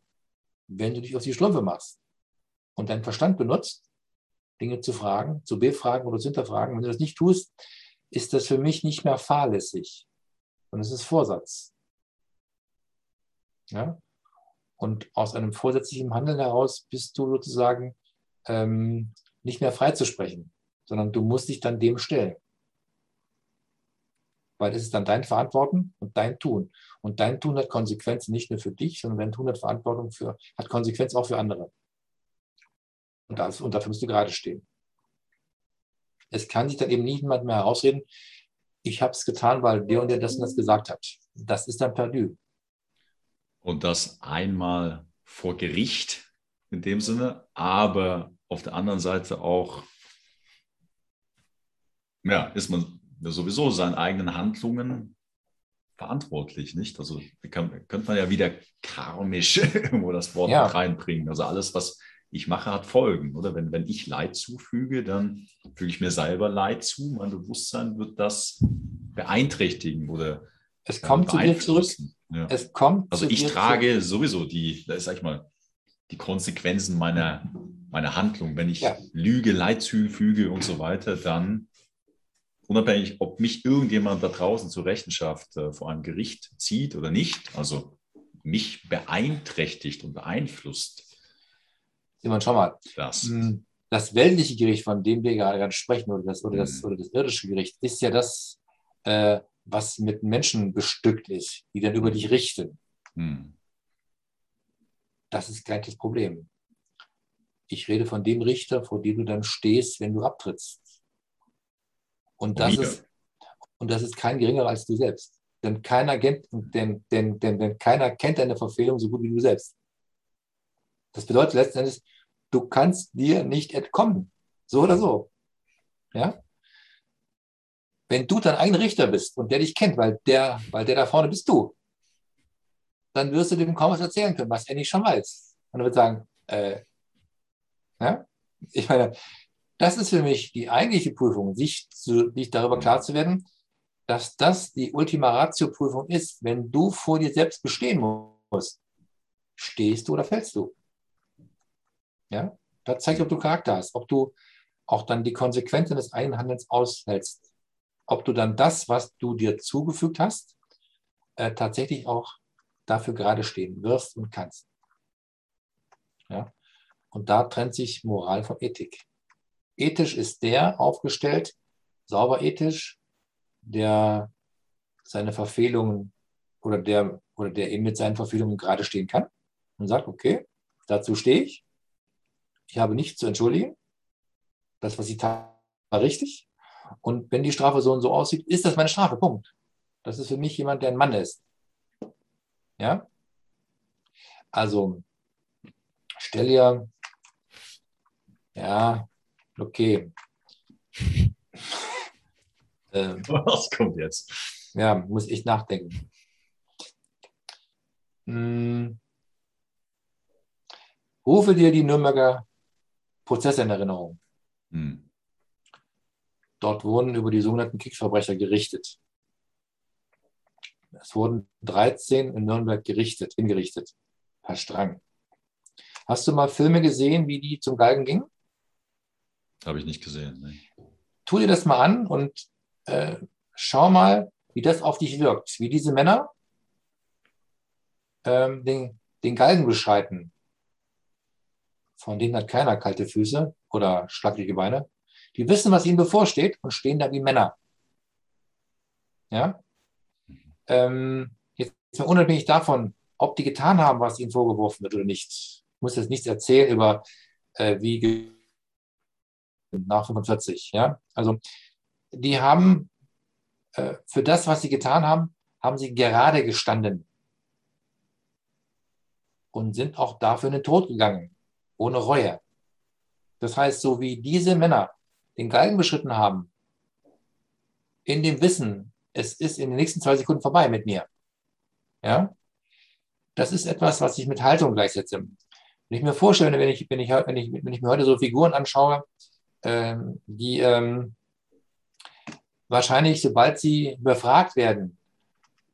wenn du dich auf die Strümpfe machst und deinen Verstand benutzt, Dinge zu fragen, zu befragen oder zu hinterfragen. Wenn du das nicht tust, ist das für mich nicht mehr fahrlässig, sondern es ist Vorsatz. Ja? Und aus einem vorsätzlichen Handeln heraus bist du sozusagen ähm, nicht mehr frei zu sprechen, sondern du musst dich dann dem stellen. Weil es ist dann dein Verantworten und dein Tun. Und dein Tun hat Konsequenzen nicht nur für dich, sondern dein Tun hat Verantwortung für, hat Konsequenz auch für andere. Und, das, und dafür musst du gerade stehen. Es kann sich dann eben niemand mehr herausreden, ich habe es getan, weil der und der das und das gesagt hat. Das ist dann perdu. Und das einmal vor Gericht in dem Sinne, aber auf der anderen Seite auch, ja, ist man sowieso seinen eigenen Handlungen verantwortlich, nicht? Also kann, könnte man ja wieder karmisch irgendwo das Wort ja. reinbringen. Also alles, was ich mache, hat Folgen, oder? Wenn, wenn ich Leid zufüge, dann füge ich mir selber Leid zu. Mein Bewusstsein wird das beeinträchtigen oder es kommt zu dir zurück. Ja. Es kommt also ich trage zurück. sowieso die, sag ich mal, die Konsequenzen meiner, meiner Handlung. Wenn ich ja. lüge, Leid zufüge und so weiter, dann unabhängig, ob mich irgendjemand da draußen zur Rechenschaft äh, vor einem Gericht zieht oder nicht, also mich beeinträchtigt und beeinflusst. Simon, schau mal. Das. Hm, das weltliche Gericht, von dem wir gerade sprechen, oder das, oder das, mhm. oder das irdische Gericht, ist ja das, äh, was mit Menschen bestückt ist, die dann über dich richten. Hm. Das ist gleich das Problem. Ich rede von dem Richter, vor dem du dann stehst, wenn du abtrittst. Und das, ist, und das ist kein geringerer als du selbst. Denn keiner, kennt, denn, denn, denn, denn keiner kennt deine Verfehlung so gut wie du selbst. Das bedeutet letzten Endes, du kannst dir nicht entkommen. So oder so. Ja? Wenn du dein eigener Richter bist und der dich kennt, weil der, weil der da vorne bist du, dann wirst du dem kaum was erzählen können, was er nicht schon weiß. Und er wird sagen, äh, ja? ich meine, das ist für mich die eigentliche Prüfung, sich, zu, sich darüber klar zu werden, dass das die Ultima Ratio-Prüfung ist, wenn du vor dir selbst bestehen musst. Stehst du oder fällst du? Ja, das zeigt, ob du Charakter hast, ob du auch dann die Konsequenzen des eigenen Handelns aushältst ob du dann das, was du dir zugefügt hast, äh, tatsächlich auch dafür gerade stehen wirst und kannst. Ja? Und da trennt sich Moral von Ethik. Ethisch ist der aufgestellt, sauber ethisch, der seine Verfehlungen oder der, oder der eben mit seinen Verfehlungen gerade stehen kann und sagt, okay, dazu stehe ich. Ich habe nichts zu entschuldigen. Das, was ich tat, war richtig. Und wenn die Strafe so und so aussieht, ist das meine Strafe. Punkt. Das ist für mich jemand, der ein Mann ist. Ja? Also, stell dir, ja, okay. Ähm, Was kommt jetzt? Ja, muss ich nachdenken. Hm. Rufe dir die Nürnberger Prozesse in Erinnerung. Hm. Dort wurden über die sogenannten Kriegsverbrecher gerichtet. Es wurden 13 in Nürnberg gerichtet, hingerichtet, per Strang. Hast du mal Filme gesehen, wie die zum Galgen gingen? Habe ich nicht gesehen. Nee. Tu dir das mal an und äh, schau mal, wie das auf dich wirkt. Wie diese Männer ähm, den, den Galgen beschreiten. Von denen hat keiner kalte Füße oder schlagliche Beine. Die wissen, was ihnen bevorsteht und stehen da wie Männer. Ja? Ähm, jetzt mal unabhängig davon, ob die getan haben, was ihnen vorgeworfen wird oder nicht. Ich muss jetzt nichts erzählen über äh, wie nach 45. Ja? Also die haben äh, für das, was sie getan haben, haben sie gerade gestanden und sind auch dafür in den Tod gegangen, ohne Reue. Das heißt, so wie diese Männer den Galgen beschritten haben, in dem Wissen, es ist in den nächsten zwei Sekunden vorbei mit mir. Ja, das ist etwas, was ich mit Haltung gleichsetze. Wenn ich mir vorstelle, wenn ich, wenn ich, wenn ich, wenn ich mir heute so Figuren anschaue, ähm, die ähm, wahrscheinlich, sobald sie befragt werden,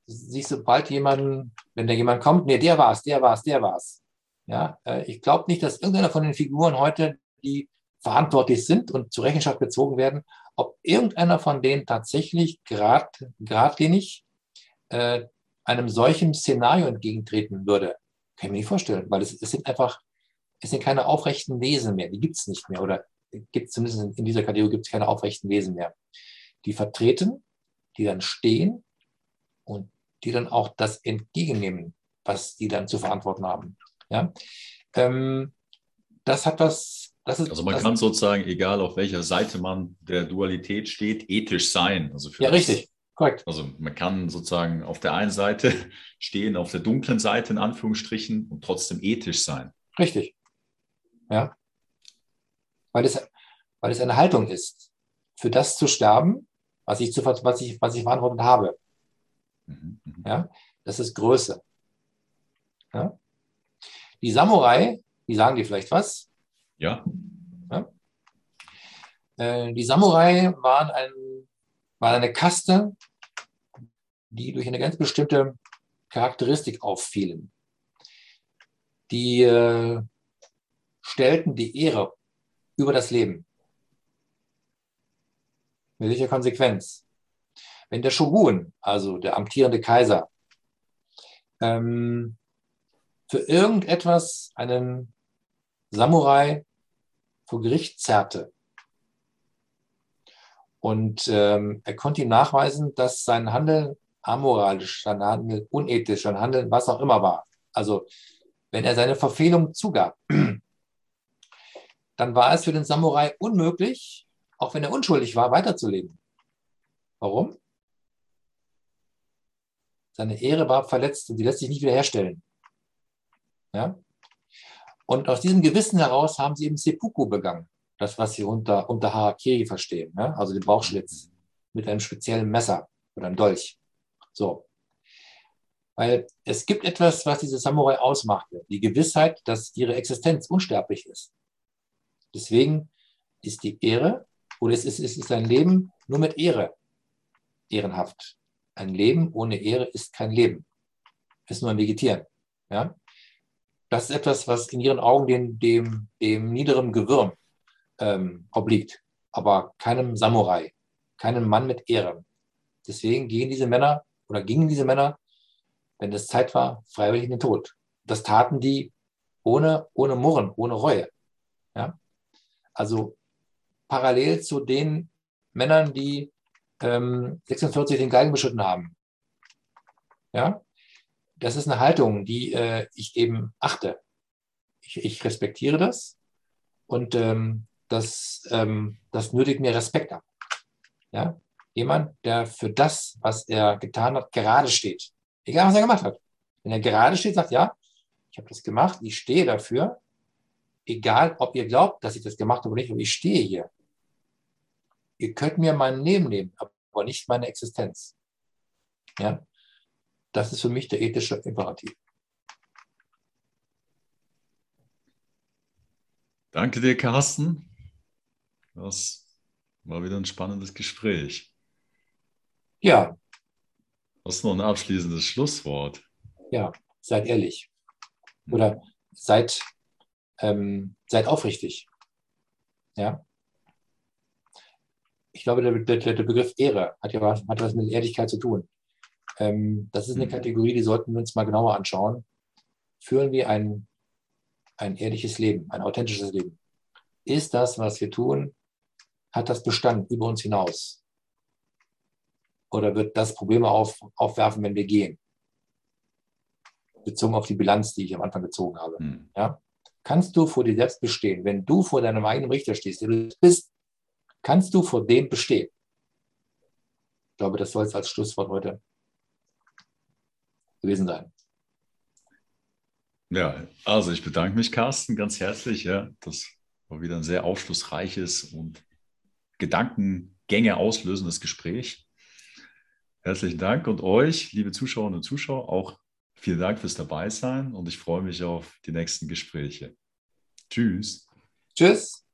sich sobald jemanden, wenn da jemand kommt, nee, der war's, der war's, der war's. Ja, äh, ich glaube nicht, dass irgendeiner von den Figuren heute, die verantwortlich sind und zur Rechenschaft gezogen werden, ob irgendeiner von denen tatsächlich grad, geradlinig äh, einem solchen Szenario entgegentreten würde. Kann ich mir nicht vorstellen, weil es, es sind einfach, es sind keine aufrechten Wesen mehr, die gibt es nicht mehr oder gibt zumindest in dieser Kategorie gibt es keine aufrechten Wesen mehr. Die vertreten, die dann stehen und die dann auch das entgegennehmen, was die dann zu verantworten haben. Ja? Ähm, das hat was. Das ist, also man kann sozusagen, egal auf welcher Seite man der Dualität steht, ethisch sein. Also ja, das, richtig. Korrekt. Also man kann sozusagen auf der einen Seite stehen, auf der dunklen Seite in Anführungsstrichen und trotzdem ethisch sein. Richtig. Ja. Weil es, weil es eine Haltung ist, für das zu sterben, was ich, zu, was ich, was ich verantwortet habe. Mhm, mhm. Ja, das ist Größe. Ja? Die Samurai, die sagen dir vielleicht was? Ja. ja? Äh, die Samurai waren, ein, waren eine Kaste, die durch eine ganz bestimmte Charakteristik auffielen. Die äh, stellten die Ehre über das Leben. Mit welcher Konsequenz? Wenn der Shogun, also der amtierende Kaiser, ähm, für irgendetwas einen Samurai vor Gericht zerrte und ähm, er konnte ihm nachweisen, dass sein Handeln amoralisch, sein Handeln unethisch, sein Handeln was auch immer war. Also wenn er seine Verfehlung zugab, dann war es für den Samurai unmöglich, auch wenn er unschuldig war, weiterzuleben. Warum? Seine Ehre war verletzt und die lässt sich nicht wiederherstellen. Ja? Und aus diesem Gewissen heraus haben sie eben Seppuku begangen. Das, was sie unter, unter Harakiri verstehen. Ja? Also den Bauchschlitz mit einem speziellen Messer oder einem Dolch. So. Weil es gibt etwas, was diese Samurai ausmachte. Die Gewissheit, dass ihre Existenz unsterblich ist. Deswegen ist die Ehre, oder es ist, es ist ein Leben nur mit Ehre ehrenhaft. Ein Leben ohne Ehre ist kein Leben. Es ist nur ein Vegetieren. Ja? Das ist etwas, was in ihren Augen dem, dem, dem niederen Gewürm ähm, obliegt, aber keinem Samurai, keinem Mann mit Ehre. Deswegen gehen diese Männer oder gingen diese Männer, wenn es Zeit war, freiwillig in den Tod. Das taten die ohne, ohne Murren, ohne Reue. Ja? Also parallel zu den Männern, die ähm, 46 den Galgen beschritten haben. Ja, das ist eine Haltung, die äh, ich eben achte. Ich, ich respektiere das und ähm, das, ähm, das nötigt mir Respekt ab. Ja? Jemand, der für das, was er getan hat, gerade steht. Egal, was er gemacht hat. Wenn er gerade steht, sagt, ja, ich habe das gemacht, ich stehe dafür. Egal, ob ihr glaubt, dass ich das gemacht habe oder nicht, aber ich stehe hier. Ihr könnt mir mein Leben nehmen, aber nicht meine Existenz. Ja? Das ist für mich der ethische Imperativ. Danke dir, Carsten. Das war wieder ein spannendes Gespräch. Ja. Hast du noch ein abschließendes Schlusswort? Ja, seid ehrlich. Oder seid, ähm, seid aufrichtig. Ja. Ich glaube, der, der, der Begriff Ehre hat ja was, hat was mit Ehrlichkeit zu tun. Ähm, das ist eine mhm. Kategorie, die sollten wir uns mal genauer anschauen. Führen wir ein, ein ehrliches Leben, ein authentisches Leben? Ist das, was wir tun, hat das Bestand über uns hinaus? Oder wird das Probleme auf, aufwerfen, wenn wir gehen? Bezogen auf die Bilanz, die ich am Anfang gezogen habe. Mhm. Ja? Kannst du vor dir selbst bestehen? Wenn du vor deinem eigenen Richter stehst, der du bist, kannst du vor dem bestehen? Ich glaube, das soll es als Schlusswort heute gewesen sein. Ja, also ich bedanke mich, Carsten, ganz herzlich. Ja, das war wieder ein sehr aufschlussreiches und Gedankengänge auslösendes Gespräch. Herzlichen Dank und euch, liebe Zuschauerinnen und Zuschauer, auch vielen Dank fürs Dabeisein und ich freue mich auf die nächsten Gespräche. Tschüss. Tschüss.